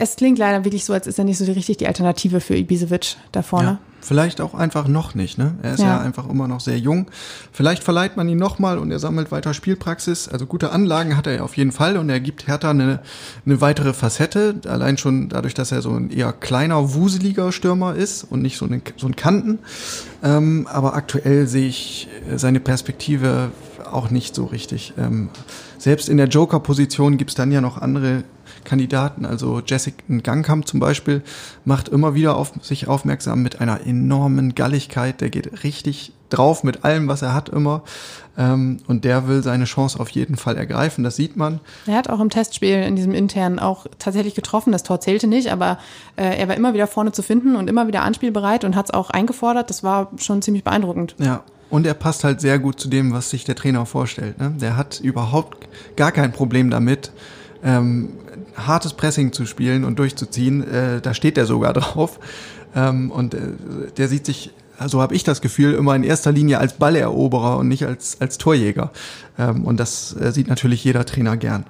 es klingt leider wirklich so, als ist er nicht so richtig die Alternative für Ibisevic da vorne. Ja, vielleicht auch einfach noch nicht. Ne? Er ist ja. ja einfach immer noch sehr jung. Vielleicht verleiht man ihn nochmal und er sammelt weiter Spielpraxis. Also gute Anlagen hat er ja auf jeden Fall und er gibt Hertha eine, eine weitere Facette. Allein schon dadurch, dass er so ein eher kleiner, wuseliger Stürmer ist und nicht so, eine, so ein Kanten. Ähm, aber aktuell sehe ich seine Perspektive auch nicht so richtig. Ähm, selbst in der Joker-Position gibt es dann ja noch andere Kandidaten. Also Jessica Gangkamp zum Beispiel macht immer wieder auf sich aufmerksam mit einer enormen Galligkeit. Der geht richtig drauf mit allem, was er hat immer. Ähm, und der will seine Chance auf jeden Fall ergreifen. Das sieht man. Er hat auch im Testspiel in diesem internen auch tatsächlich getroffen. Das Tor zählte nicht, aber äh, er war immer wieder vorne zu finden und immer wieder anspielbereit und hat es auch eingefordert. Das war schon ziemlich beeindruckend. Ja, und er passt halt sehr gut zu dem, was sich der Trainer vorstellt. Ne? Der hat überhaupt gar kein Problem damit, ähm, hartes Pressing zu spielen und durchzuziehen. Äh, da steht er sogar drauf. Ähm, und äh, der sieht sich, so habe ich das Gefühl, immer in erster Linie als Balleroberer und nicht als, als Torjäger. Ähm, und das äh, sieht natürlich jeder Trainer gern.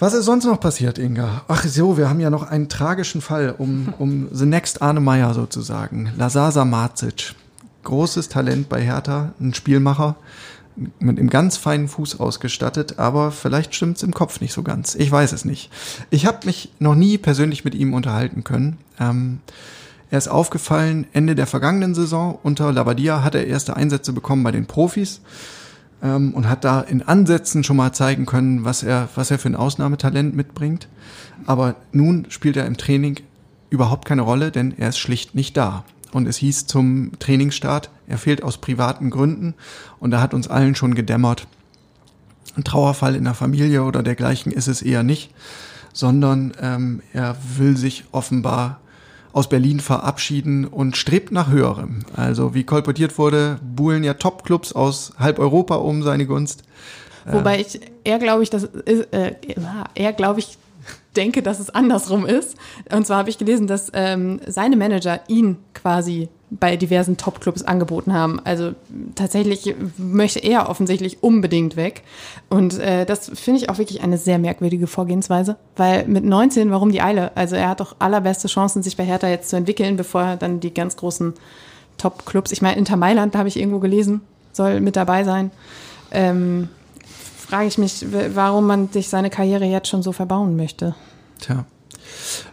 Was ist sonst noch passiert, Inga? Ach so, wir haben ja noch einen tragischen Fall um, um The Next Arne Meyer sozusagen. Lazar Marzic. Großes Talent bei Hertha, ein Spielmacher mit einem ganz feinen Fuß ausgestattet, aber vielleicht stimmt's im Kopf nicht so ganz. Ich weiß es nicht. Ich habe mich noch nie persönlich mit ihm unterhalten können. Ähm, er ist aufgefallen, Ende der vergangenen Saison unter Labadia hat er erste Einsätze bekommen bei den Profis ähm, und hat da in Ansätzen schon mal zeigen können, was er, was er für ein Ausnahmetalent mitbringt. Aber nun spielt er im Training überhaupt keine Rolle, denn er ist schlicht nicht da. Und es hieß zum Trainingsstart, er fehlt aus privaten Gründen. Und da hat uns allen schon gedämmert, ein Trauerfall in der Familie oder dergleichen ist es eher nicht, sondern ähm, er will sich offenbar aus Berlin verabschieden und strebt nach höherem. Also wie kolportiert wurde, buhlen ja Top-Clubs aus halb Europa um seine Gunst. Wobei ich eher glaube ich, das ist, äh, eher glaube ich, denke, dass es andersrum ist. Und zwar habe ich gelesen, dass ähm, seine Manager ihn quasi bei diversen Top-Clubs angeboten haben. Also tatsächlich möchte er offensichtlich unbedingt weg. Und äh, das finde ich auch wirklich eine sehr merkwürdige Vorgehensweise. Weil mit 19, warum die Eile? Also er hat doch allerbeste Chancen, sich bei Hertha jetzt zu entwickeln, bevor er dann die ganz großen Top-Clubs, ich meine, Inter Mailand, da habe ich irgendwo gelesen, soll mit dabei sein. Ähm, frage ich mich, warum man sich seine Karriere jetzt schon so verbauen möchte. Tja.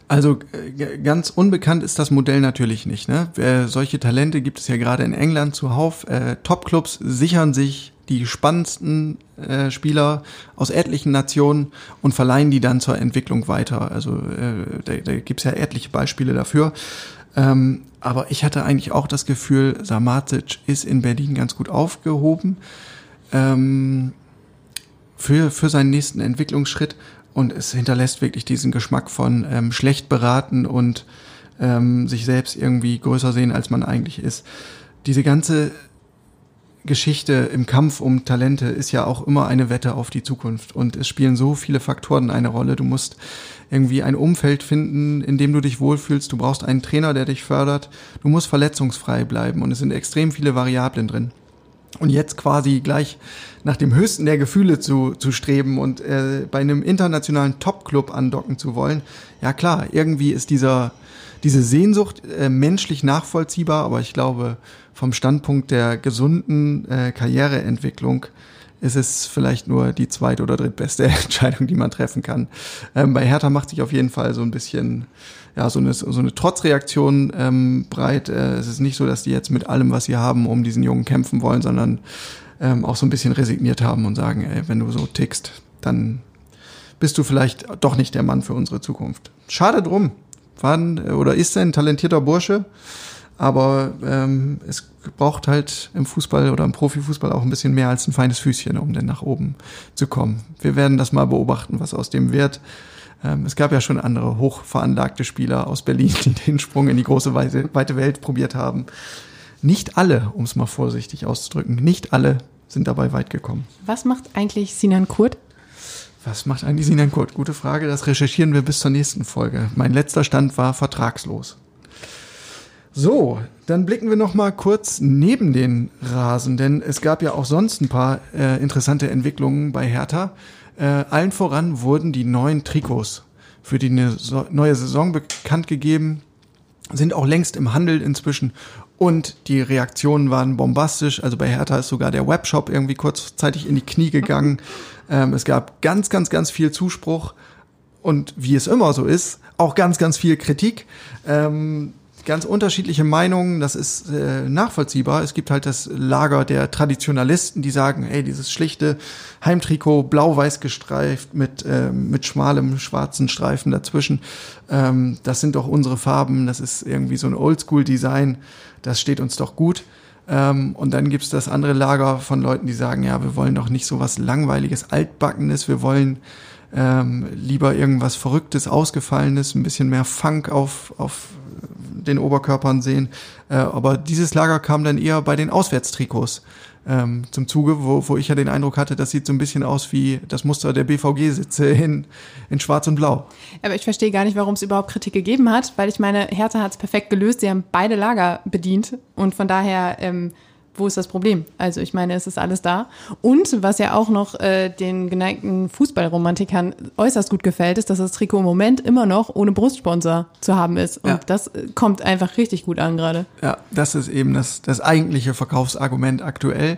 Also äh, ganz unbekannt ist das Modell natürlich nicht. Ne? Solche Talente gibt es ja gerade in England zuhauf. Äh, Top-Clubs sichern sich die spannendsten äh, Spieler aus etlichen Nationen und verleihen die dann zur Entwicklung weiter. Also äh, da, da gibt es ja etliche Beispiele dafür. Ähm, aber ich hatte eigentlich auch das Gefühl, Samatic ist in Berlin ganz gut aufgehoben. Ähm, für, für seinen nächsten Entwicklungsschritt und es hinterlässt wirklich diesen Geschmack von ähm, schlecht beraten und ähm, sich selbst irgendwie größer sehen, als man eigentlich ist. Diese ganze Geschichte im Kampf um Talente ist ja auch immer eine Wette auf die Zukunft und es spielen so viele Faktoren eine Rolle. Du musst irgendwie ein Umfeld finden, in dem du dich wohlfühlst. Du brauchst einen Trainer, der dich fördert. Du musst verletzungsfrei bleiben und es sind extrem viele Variablen drin. Und jetzt quasi gleich nach dem höchsten der Gefühle zu, zu streben und äh, bei einem internationalen Top-Club andocken zu wollen, ja klar, irgendwie ist dieser, diese Sehnsucht äh, menschlich nachvollziehbar, aber ich glaube, vom Standpunkt der gesunden äh, Karriereentwicklung ist es vielleicht nur die zweite oder drittbeste Entscheidung, die man treffen kann. Ähm, bei Hertha macht sich auf jeden Fall so ein bisschen ja, so eine, so eine Trotzreaktion ähm, breit. Äh, es ist nicht so, dass die jetzt mit allem, was sie haben, um diesen Jungen kämpfen wollen, sondern ähm, auch so ein bisschen resigniert haben und sagen, ey, wenn du so tickst, dann bist du vielleicht doch nicht der Mann für unsere Zukunft. Schade drum. War ein, oder ist ein talentierter Bursche, aber ähm, es braucht halt im Fußball oder im Profifußball auch ein bisschen mehr als ein feines Füßchen, um denn nach oben zu kommen. Wir werden das mal beobachten, was aus dem wird. Ähm, es gab ja schon andere hochveranlagte Spieler aus Berlin, die den Sprung in die große weite Welt probiert haben. Nicht alle, um es mal vorsichtig auszudrücken, nicht alle sind dabei weit gekommen. Was macht eigentlich Sinan Kurt? Was macht eigentlich Sinan Kurt? Gute Frage, das recherchieren wir bis zur nächsten Folge. Mein letzter Stand war vertragslos. So, dann blicken wir noch mal kurz neben den Rasen, denn es gab ja auch sonst ein paar äh, interessante Entwicklungen bei Hertha. Äh, allen voran wurden die neuen Trikots für die ne neue Saison bekannt gegeben, sind auch längst im Handel inzwischen und die Reaktionen waren bombastisch. Also bei Hertha ist sogar der Webshop irgendwie kurzzeitig in die Knie gegangen. Ähm, es gab ganz, ganz, ganz viel Zuspruch und wie es immer so ist, auch ganz, ganz viel Kritik. Ähm, ganz unterschiedliche Meinungen, das ist äh, nachvollziehbar. Es gibt halt das Lager der Traditionalisten, die sagen, hey, dieses schlichte Heimtrikot, blau-weiß gestreift mit, äh, mit schmalem schwarzen Streifen dazwischen, ähm, das sind doch unsere Farben, das ist irgendwie so ein Oldschool-Design, das steht uns doch gut. Ähm, und dann gibt's das andere Lager von Leuten, die sagen, ja, wir wollen doch nicht so was Langweiliges, Altbackenes, wir wollen ähm, lieber irgendwas Verrücktes, Ausgefallenes, ein bisschen mehr Funk auf, auf den Oberkörpern sehen. Äh, aber dieses Lager kam dann eher bei den Auswärtstrikots ähm, zum Zuge, wo, wo ich ja den Eindruck hatte, das sieht so ein bisschen aus wie das Muster der BVG-Sitze in, in Schwarz und Blau. Aber ich verstehe gar nicht, warum es überhaupt Kritik gegeben hat, weil ich meine, Hertha hat es perfekt gelöst. Sie haben beide Lager bedient und von daher ähm, wo ist das Problem? Also ich meine, es ist alles da. Und was ja auch noch äh, den geneigten Fußballromantikern äußerst gut gefällt, ist, dass das Trikot im Moment immer noch ohne Brustsponsor zu haben ist. Und ja. das äh, kommt einfach richtig gut an gerade. Ja, das ist eben das, das eigentliche Verkaufsargument aktuell.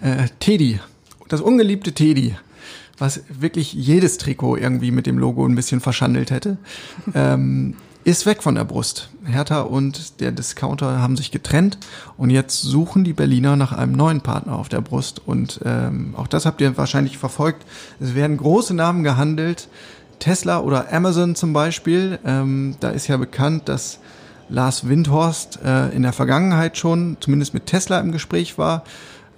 Äh, Teddy, das ungeliebte Teddy, was wirklich jedes Trikot irgendwie mit dem Logo ein bisschen verschandelt hätte, ähm, ist weg von der Brust. Hertha und der Discounter haben sich getrennt und jetzt suchen die Berliner nach einem neuen Partner auf der Brust. Und ähm, auch das habt ihr wahrscheinlich verfolgt. Es werden große Namen gehandelt. Tesla oder Amazon zum Beispiel. Ähm, da ist ja bekannt, dass Lars Windhorst äh, in der Vergangenheit schon zumindest mit Tesla im Gespräch war.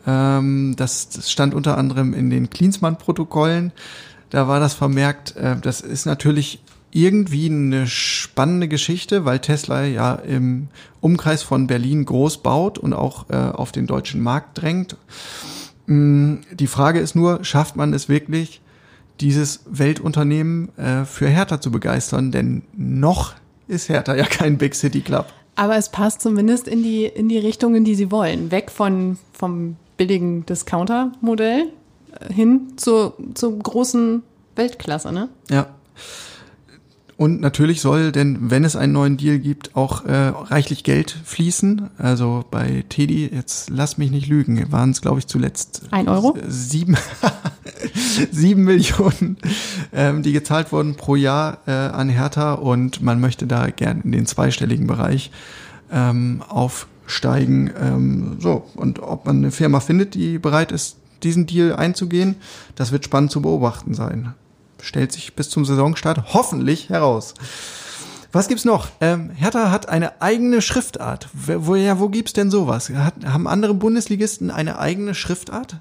Ähm, das, das stand unter anderem in den Klinsmann-Protokollen. Da war das vermerkt. Äh, das ist natürlich irgendwie eine spannende Geschichte, weil Tesla ja im Umkreis von Berlin groß baut und auch äh, auf den deutschen Markt drängt. Mm, die Frage ist nur, schafft man es wirklich, dieses Weltunternehmen äh, für Hertha zu begeistern? Denn noch ist Hertha ja kein Big City Club. Aber es passt zumindest in die, in die Richtungen, die sie wollen. Weg von, vom billigen Discounter-Modell äh, hin zur, zur großen Weltklasse, ne? Ja. Und natürlich soll, denn wenn es einen neuen Deal gibt, auch äh, reichlich Geld fließen. Also bei Teddy, jetzt lass mich nicht lügen, waren es, glaube ich, zuletzt ein Euro? Sieben, sieben Millionen, ähm, die gezahlt wurden pro Jahr äh, an Hertha und man möchte da gern in den zweistelligen Bereich ähm, aufsteigen. Ähm, so, und ob man eine Firma findet, die bereit ist, diesen Deal einzugehen, das wird spannend zu beobachten sein stellt sich bis zum Saisonstart hoffentlich heraus. Was gibt's noch? Ähm, Hertha hat eine eigene Schriftart. Wo, ja, wo gibt's denn sowas? Hat, haben andere Bundesligisten eine eigene Schriftart?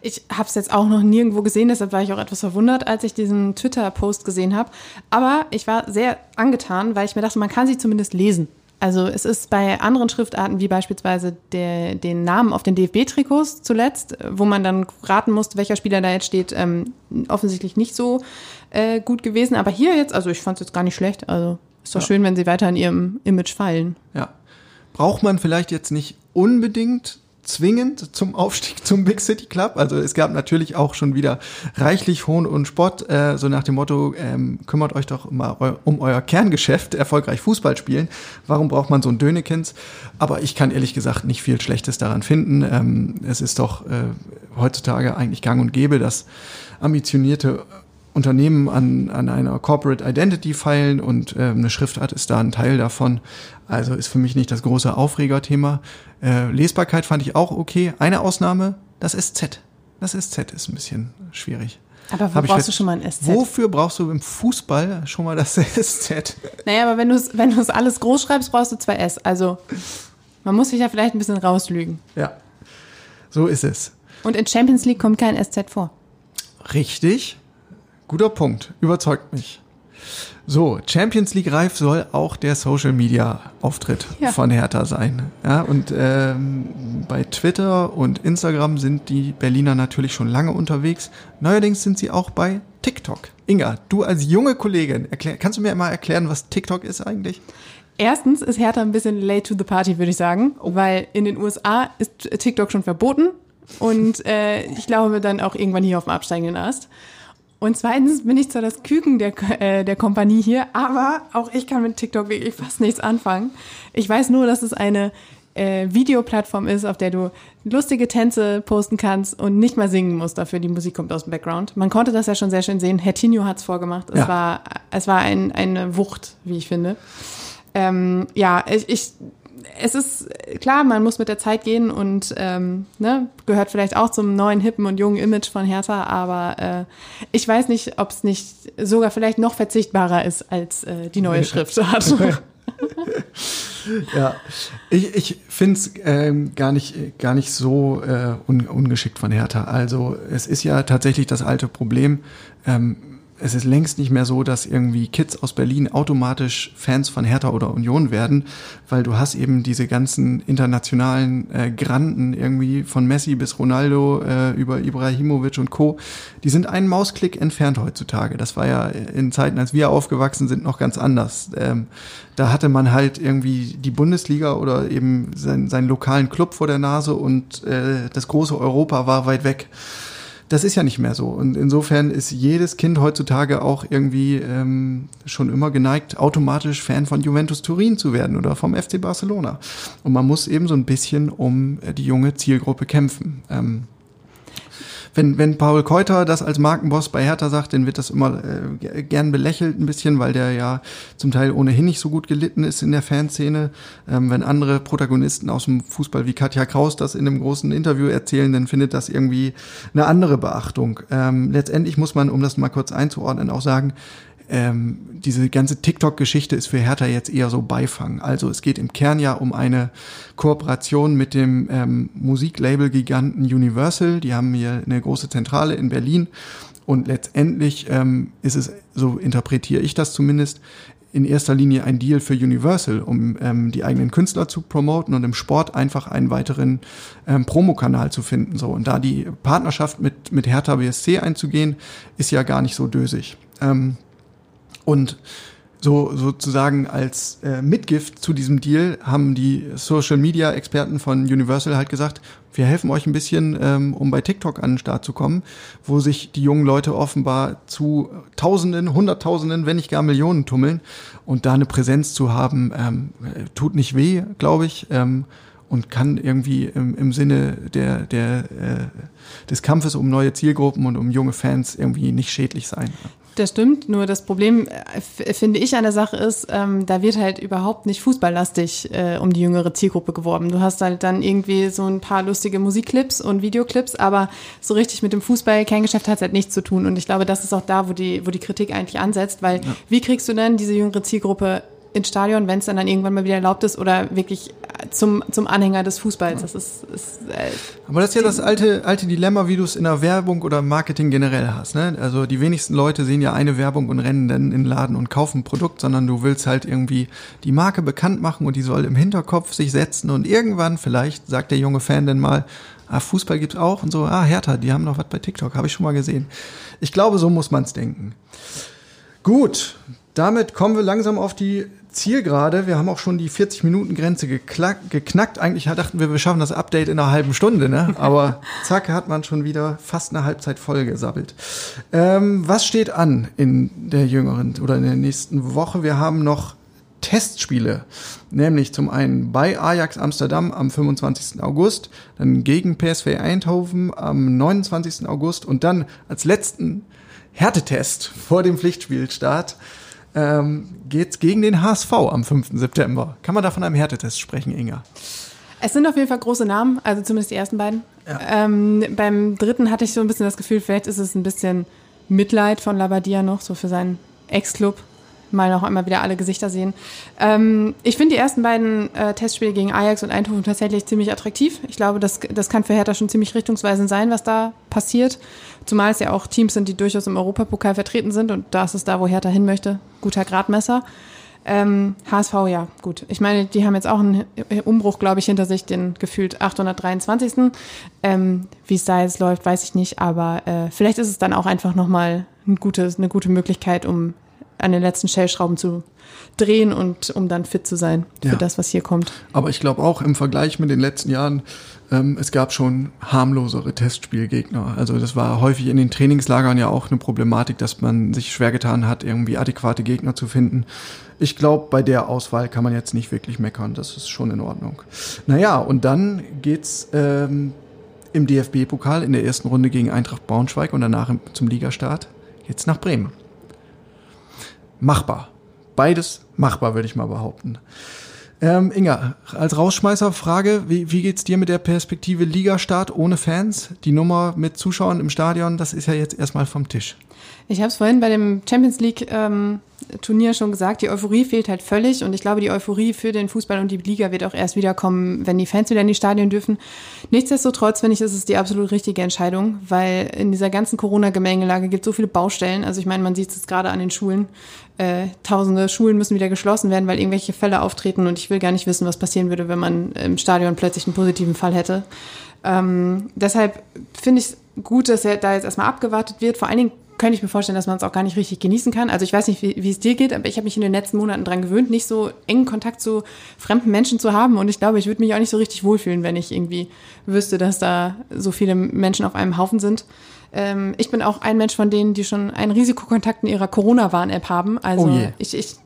Ich habe es jetzt auch noch nirgendwo gesehen, deshalb war ich auch etwas verwundert, als ich diesen Twitter-Post gesehen habe. Aber ich war sehr angetan, weil ich mir dachte, man kann sie zumindest lesen. Also es ist bei anderen Schriftarten, wie beispielsweise der, den Namen auf den DFB-Trikots zuletzt, wo man dann raten musste, welcher Spieler da jetzt steht, ähm, offensichtlich nicht so äh, gut gewesen. Aber hier jetzt, also ich fand es jetzt gar nicht schlecht. Also ist doch ja. schön, wenn sie weiter in ihrem Image fallen. Ja. Braucht man vielleicht jetzt nicht unbedingt zwingend zum Aufstieg zum Big City Club. Also es gab natürlich auch schon wieder reichlich Hohn und Spott, äh, so nach dem Motto, ähm, kümmert euch doch mal eu um euer Kerngeschäft, erfolgreich Fußball spielen. Warum braucht man so ein Dönekins? Aber ich kann ehrlich gesagt nicht viel Schlechtes daran finden. Ähm, es ist doch äh, heutzutage eigentlich gang und gäbe, dass ambitionierte Unternehmen an, an einer Corporate Identity feilen und äh, eine Schriftart ist da ein Teil davon. Also ist für mich nicht das große Aufregerthema. Äh, Lesbarkeit fand ich auch okay. Eine Ausnahme, das SZ. Das SZ ist ein bisschen schwierig. Aber wo brauchst du schon mal ein SZ? Wofür brauchst du im Fußball schon mal das SZ? Naja, aber wenn du es wenn alles groß schreibst, brauchst du zwei S. Also man muss sich ja vielleicht ein bisschen rauslügen. Ja, so ist es. Und in Champions League kommt kein SZ vor. Richtig. Guter Punkt. Überzeugt mich. So, Champions League reif soll auch der Social Media Auftritt ja. von Hertha sein. Ja, und ähm, bei Twitter und Instagram sind die Berliner natürlich schon lange unterwegs. Neuerdings sind sie auch bei TikTok. Inga, du als junge Kollegin, erklär, kannst du mir mal erklären, was TikTok ist eigentlich? Erstens ist Hertha ein bisschen late to the party, würde ich sagen, oh. weil in den USA ist TikTok schon verboten und äh, ich glaube dann auch irgendwann hier auf dem absteigenden Ast. Und zweitens bin ich zwar das Küken der, äh, der Kompanie hier, aber auch ich kann mit TikTok wirklich fast nichts anfangen. Ich weiß nur, dass es eine äh, Videoplattform ist, auf der du lustige Tänze posten kannst und nicht mal singen musst dafür. Die Musik kommt aus dem Background. Man konnte das ja schon sehr schön sehen. Herr Tinio hat es vorgemacht. Es ja. war, es war ein, eine Wucht, wie ich finde. Ähm, ja, ich, ich es ist klar, man muss mit der Zeit gehen und ähm, ne, gehört vielleicht auch zum neuen, hippen und jungen Image von Hertha, aber äh, ich weiß nicht, ob es nicht sogar vielleicht noch verzichtbarer ist als äh, die neue Schriftart. ja, ich, ich finde es ähm, gar, nicht, gar nicht so äh, un, ungeschickt von Hertha. Also es ist ja tatsächlich das alte Problem. Ähm, es ist längst nicht mehr so, dass irgendwie Kids aus Berlin automatisch Fans von Hertha oder Union werden, weil du hast eben diese ganzen internationalen äh, Granden irgendwie von Messi bis Ronaldo äh, über Ibrahimovic und Co. Die sind einen Mausklick entfernt heutzutage. Das war ja in Zeiten, als wir aufgewachsen sind, noch ganz anders. Ähm, da hatte man halt irgendwie die Bundesliga oder eben sein, seinen lokalen Club vor der Nase und äh, das große Europa war weit weg das ist ja nicht mehr so. Und insofern ist jedes Kind heutzutage auch irgendwie ähm, schon immer geneigt, automatisch Fan von Juventus Turin zu werden oder vom FC Barcelona. Und man muss eben so ein bisschen um die junge Zielgruppe kämpfen. Ähm, wenn, wenn Paul Keuter das als Markenboss bei Hertha sagt, dann wird das immer äh, gern belächelt ein bisschen, weil der ja zum Teil ohnehin nicht so gut gelitten ist in der Fanszene. Ähm, wenn andere Protagonisten aus dem Fußball wie Katja Kraus das in einem großen Interview erzählen, dann findet das irgendwie eine andere Beachtung. Ähm, letztendlich muss man, um das mal kurz einzuordnen, auch sagen, ähm, diese ganze TikTok-Geschichte ist für Hertha jetzt eher so Beifang. Also es geht im Kern ja um eine Kooperation mit dem ähm, Musiklabel-Giganten Universal. Die haben hier eine große Zentrale in Berlin. Und letztendlich ähm, ist es, so interpretiere ich das zumindest, in erster Linie ein Deal für Universal, um ähm, die eigenen Künstler zu promoten und im Sport einfach einen weiteren ähm, Promokanal zu finden. So und da die Partnerschaft mit mit Hertha BSC einzugehen, ist ja gar nicht so dösig. Ähm, und so sozusagen als äh, Mitgift zu diesem Deal haben die Social Media Experten von Universal halt gesagt, wir helfen euch ein bisschen, ähm, um bei TikTok an den Start zu kommen, wo sich die jungen Leute offenbar zu Tausenden, Hunderttausenden, wenn nicht gar Millionen tummeln und da eine Präsenz zu haben, ähm, tut nicht weh, glaube ich. Ähm, und kann irgendwie im, im Sinne der, der, äh, des Kampfes um neue Zielgruppen und um junge Fans irgendwie nicht schädlich sein. Das stimmt, nur das Problem, äh, finde ich an der Sache ist, ähm, da wird halt überhaupt nicht fußballlastig äh, um die jüngere Zielgruppe geworben. Du hast halt dann irgendwie so ein paar lustige Musikclips und Videoclips, aber so richtig mit dem Fußball-Kerngeschäft hat es halt nichts zu tun. Und ich glaube, das ist auch da, wo die, wo die Kritik eigentlich ansetzt, weil ja. wie kriegst du denn diese jüngere Zielgruppe ins Stadion, wenn es dann, dann irgendwann mal wieder erlaubt ist oder wirklich zum, zum Anhänger des Fußballs. Das ist, ist äh, Aber das ist ja das alte, alte Dilemma, wie du es in der Werbung oder Marketing generell hast. Ne? Also die wenigsten Leute sehen ja eine Werbung und rennen dann in den Laden und kaufen ein Produkt, sondern du willst halt irgendwie die Marke bekannt machen und die soll im Hinterkopf sich setzen und irgendwann vielleicht sagt der junge Fan dann mal, ah, Fußball gibt's auch und so, ah, Hertha, die haben noch was bei TikTok, habe ich schon mal gesehen. Ich glaube, so muss man es denken. Gut, damit kommen wir langsam auf die Zielgerade. Wir haben auch schon die 40-Minuten-Grenze geknackt. Eigentlich dachten wir, wir schaffen das Update in einer halben Stunde, ne? Aber zack, hat man schon wieder fast eine Halbzeit voll gesabbelt. Ähm, was steht an in der jüngeren oder in der nächsten Woche? Wir haben noch Testspiele, nämlich zum einen bei Ajax Amsterdam am 25. August, dann gegen PSV Eindhoven am 29. August und dann als letzten Härtetest vor dem Pflichtspielstart ähm, geht gegen den HSV am 5. September. Kann man da von einem Härtetest sprechen, Inga? Es sind auf jeden Fall große Namen, also zumindest die ersten beiden. Ja. Ähm, beim dritten hatte ich so ein bisschen das Gefühl, vielleicht ist es ein bisschen Mitleid von Labadia noch, so für seinen Ex-Club. Mal noch einmal wieder alle Gesichter sehen. Ähm, ich finde die ersten beiden äh, Testspiele gegen Ajax und Eindhoven tatsächlich ziemlich attraktiv. Ich glaube, das, das kann für Hertha schon ziemlich richtungsweisend sein, was da passiert. Zumal es ja auch Teams sind, die durchaus im Europapokal vertreten sind und da ist es da, wo Hertha hin möchte. Guter Gradmesser. Ähm, HSV, ja, gut. Ich meine, die haben jetzt auch einen Umbruch, glaube ich, hinter sich, den gefühlt 823. Ähm, Wie es da jetzt läuft, weiß ich nicht, aber äh, vielleicht ist es dann auch einfach nochmal ein gutes, eine gute Möglichkeit, um an den letzten Stellschrauben zu drehen und um dann fit zu sein für ja. das, was hier kommt. Aber ich glaube auch im Vergleich mit den letzten Jahren ähm, es gab schon harmlosere Testspielgegner. Also das war häufig in den Trainingslagern ja auch eine Problematik, dass man sich schwer getan hat, irgendwie adäquate Gegner zu finden. Ich glaube, bei der Auswahl kann man jetzt nicht wirklich meckern. Das ist schon in Ordnung. Naja, und dann geht's ähm, im DFB-Pokal in der ersten Runde gegen Eintracht Braunschweig und danach zum Ligastart jetzt nach Bremen. Machbar. Beides machbar, würde ich mal behaupten. Ähm, Inga, als Rausschmeißerfrage, wie, wie geht's dir mit der Perspektive Ligastart ohne Fans? Die Nummer mit Zuschauern im Stadion, das ist ja jetzt erstmal vom Tisch. Ich habe es vorhin bei dem Champions League ähm, Turnier schon gesagt, die Euphorie fehlt halt völlig und ich glaube, die Euphorie für den Fußball und die Liga wird auch erst wiederkommen, wenn die Fans wieder in die Stadien dürfen. Nichtsdestotrotz finde ich, ist es die absolut richtige Entscheidung, weil in dieser ganzen Corona-Gemengelage gibt es so viele Baustellen. Also ich meine, man sieht es gerade an den Schulen. Äh, tausende Schulen müssen wieder geschlossen werden, weil irgendwelche Fälle auftreten und ich will gar nicht wissen, was passieren würde, wenn man im Stadion plötzlich einen positiven Fall hätte. Ähm, deshalb finde ich es gut, dass er da jetzt erstmal abgewartet wird. Vor allen Dingen könnte ich mir vorstellen, dass man es auch gar nicht richtig genießen kann. Also ich weiß nicht, wie, wie es dir geht, aber ich habe mich in den letzten Monaten daran gewöhnt, nicht so engen Kontakt zu fremden Menschen zu haben. Und ich glaube, ich würde mich auch nicht so richtig wohlfühlen, wenn ich irgendwie wüsste, dass da so viele Menschen auf einem Haufen sind. Ähm, ich bin auch ein Mensch von denen, die schon einen Risikokontakt in ihrer Corona-Warn-App haben. Also oh ich, ich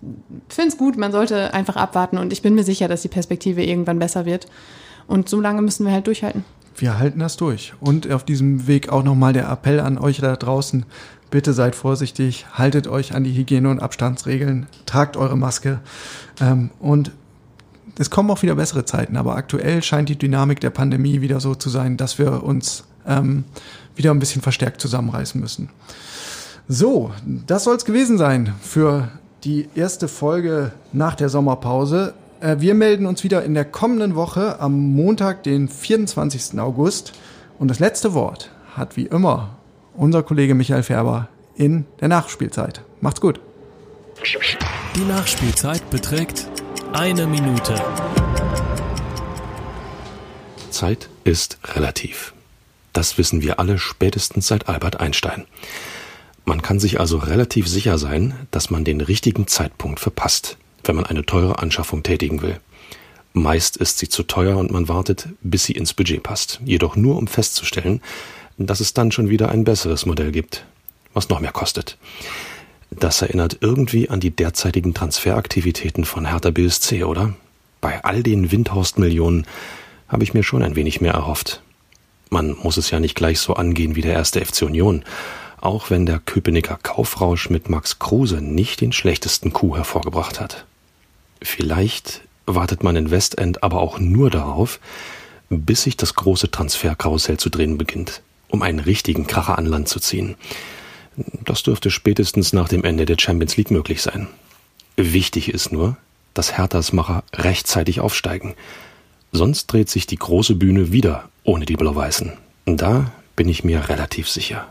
finde es gut, man sollte einfach abwarten und ich bin mir sicher, dass die Perspektive irgendwann besser wird. Und so lange müssen wir halt durchhalten. wir halten das durch. Und auf diesem Weg auch nochmal der Appell an euch da draußen. Bitte seid vorsichtig, haltet euch an die Hygiene- und Abstandsregeln, tragt eure Maske ähm, und es kommen auch wieder bessere Zeiten, aber aktuell scheint die Dynamik der Pandemie wieder so zu sein, dass wir uns ähm, wieder ein bisschen verstärkt zusammenreißen müssen. So, das soll es gewesen sein für die erste Folge nach der Sommerpause. Äh, wir melden uns wieder in der kommenden Woche am Montag, den 24. August. Und das letzte Wort hat wie immer unser Kollege Michael Färber in der Nachspielzeit. Macht's gut. Die Nachspielzeit beträgt eine Minute. Zeit ist relativ. Das wissen wir alle spätestens seit Albert Einstein. Man kann sich also relativ sicher sein, dass man den richtigen Zeitpunkt verpasst, wenn man eine teure Anschaffung tätigen will. Meist ist sie zu teuer und man wartet, bis sie ins Budget passt, jedoch nur um festzustellen, dass es dann schon wieder ein besseres Modell gibt, was noch mehr kostet. Das erinnert irgendwie an die derzeitigen Transferaktivitäten von Hertha BSC, oder? Bei all den Windhorst-Millionen habe ich mir schon ein wenig mehr erhofft. Man muss es ja nicht gleich so angehen wie der erste FC Union, auch wenn der Köpenicker Kaufrausch mit Max Kruse nicht den schlechtesten Coup hervorgebracht hat. Vielleicht wartet man in Westend aber auch nur darauf, bis sich das große Transferkarussell zu drehen beginnt, um einen richtigen Kracher an Land zu ziehen. Das dürfte spätestens nach dem Ende der Champions League möglich sein. Wichtig ist nur, dass Herthas Macher rechtzeitig aufsteigen. Sonst dreht sich die große Bühne wieder ohne die Blau-Weißen. Da bin ich mir relativ sicher.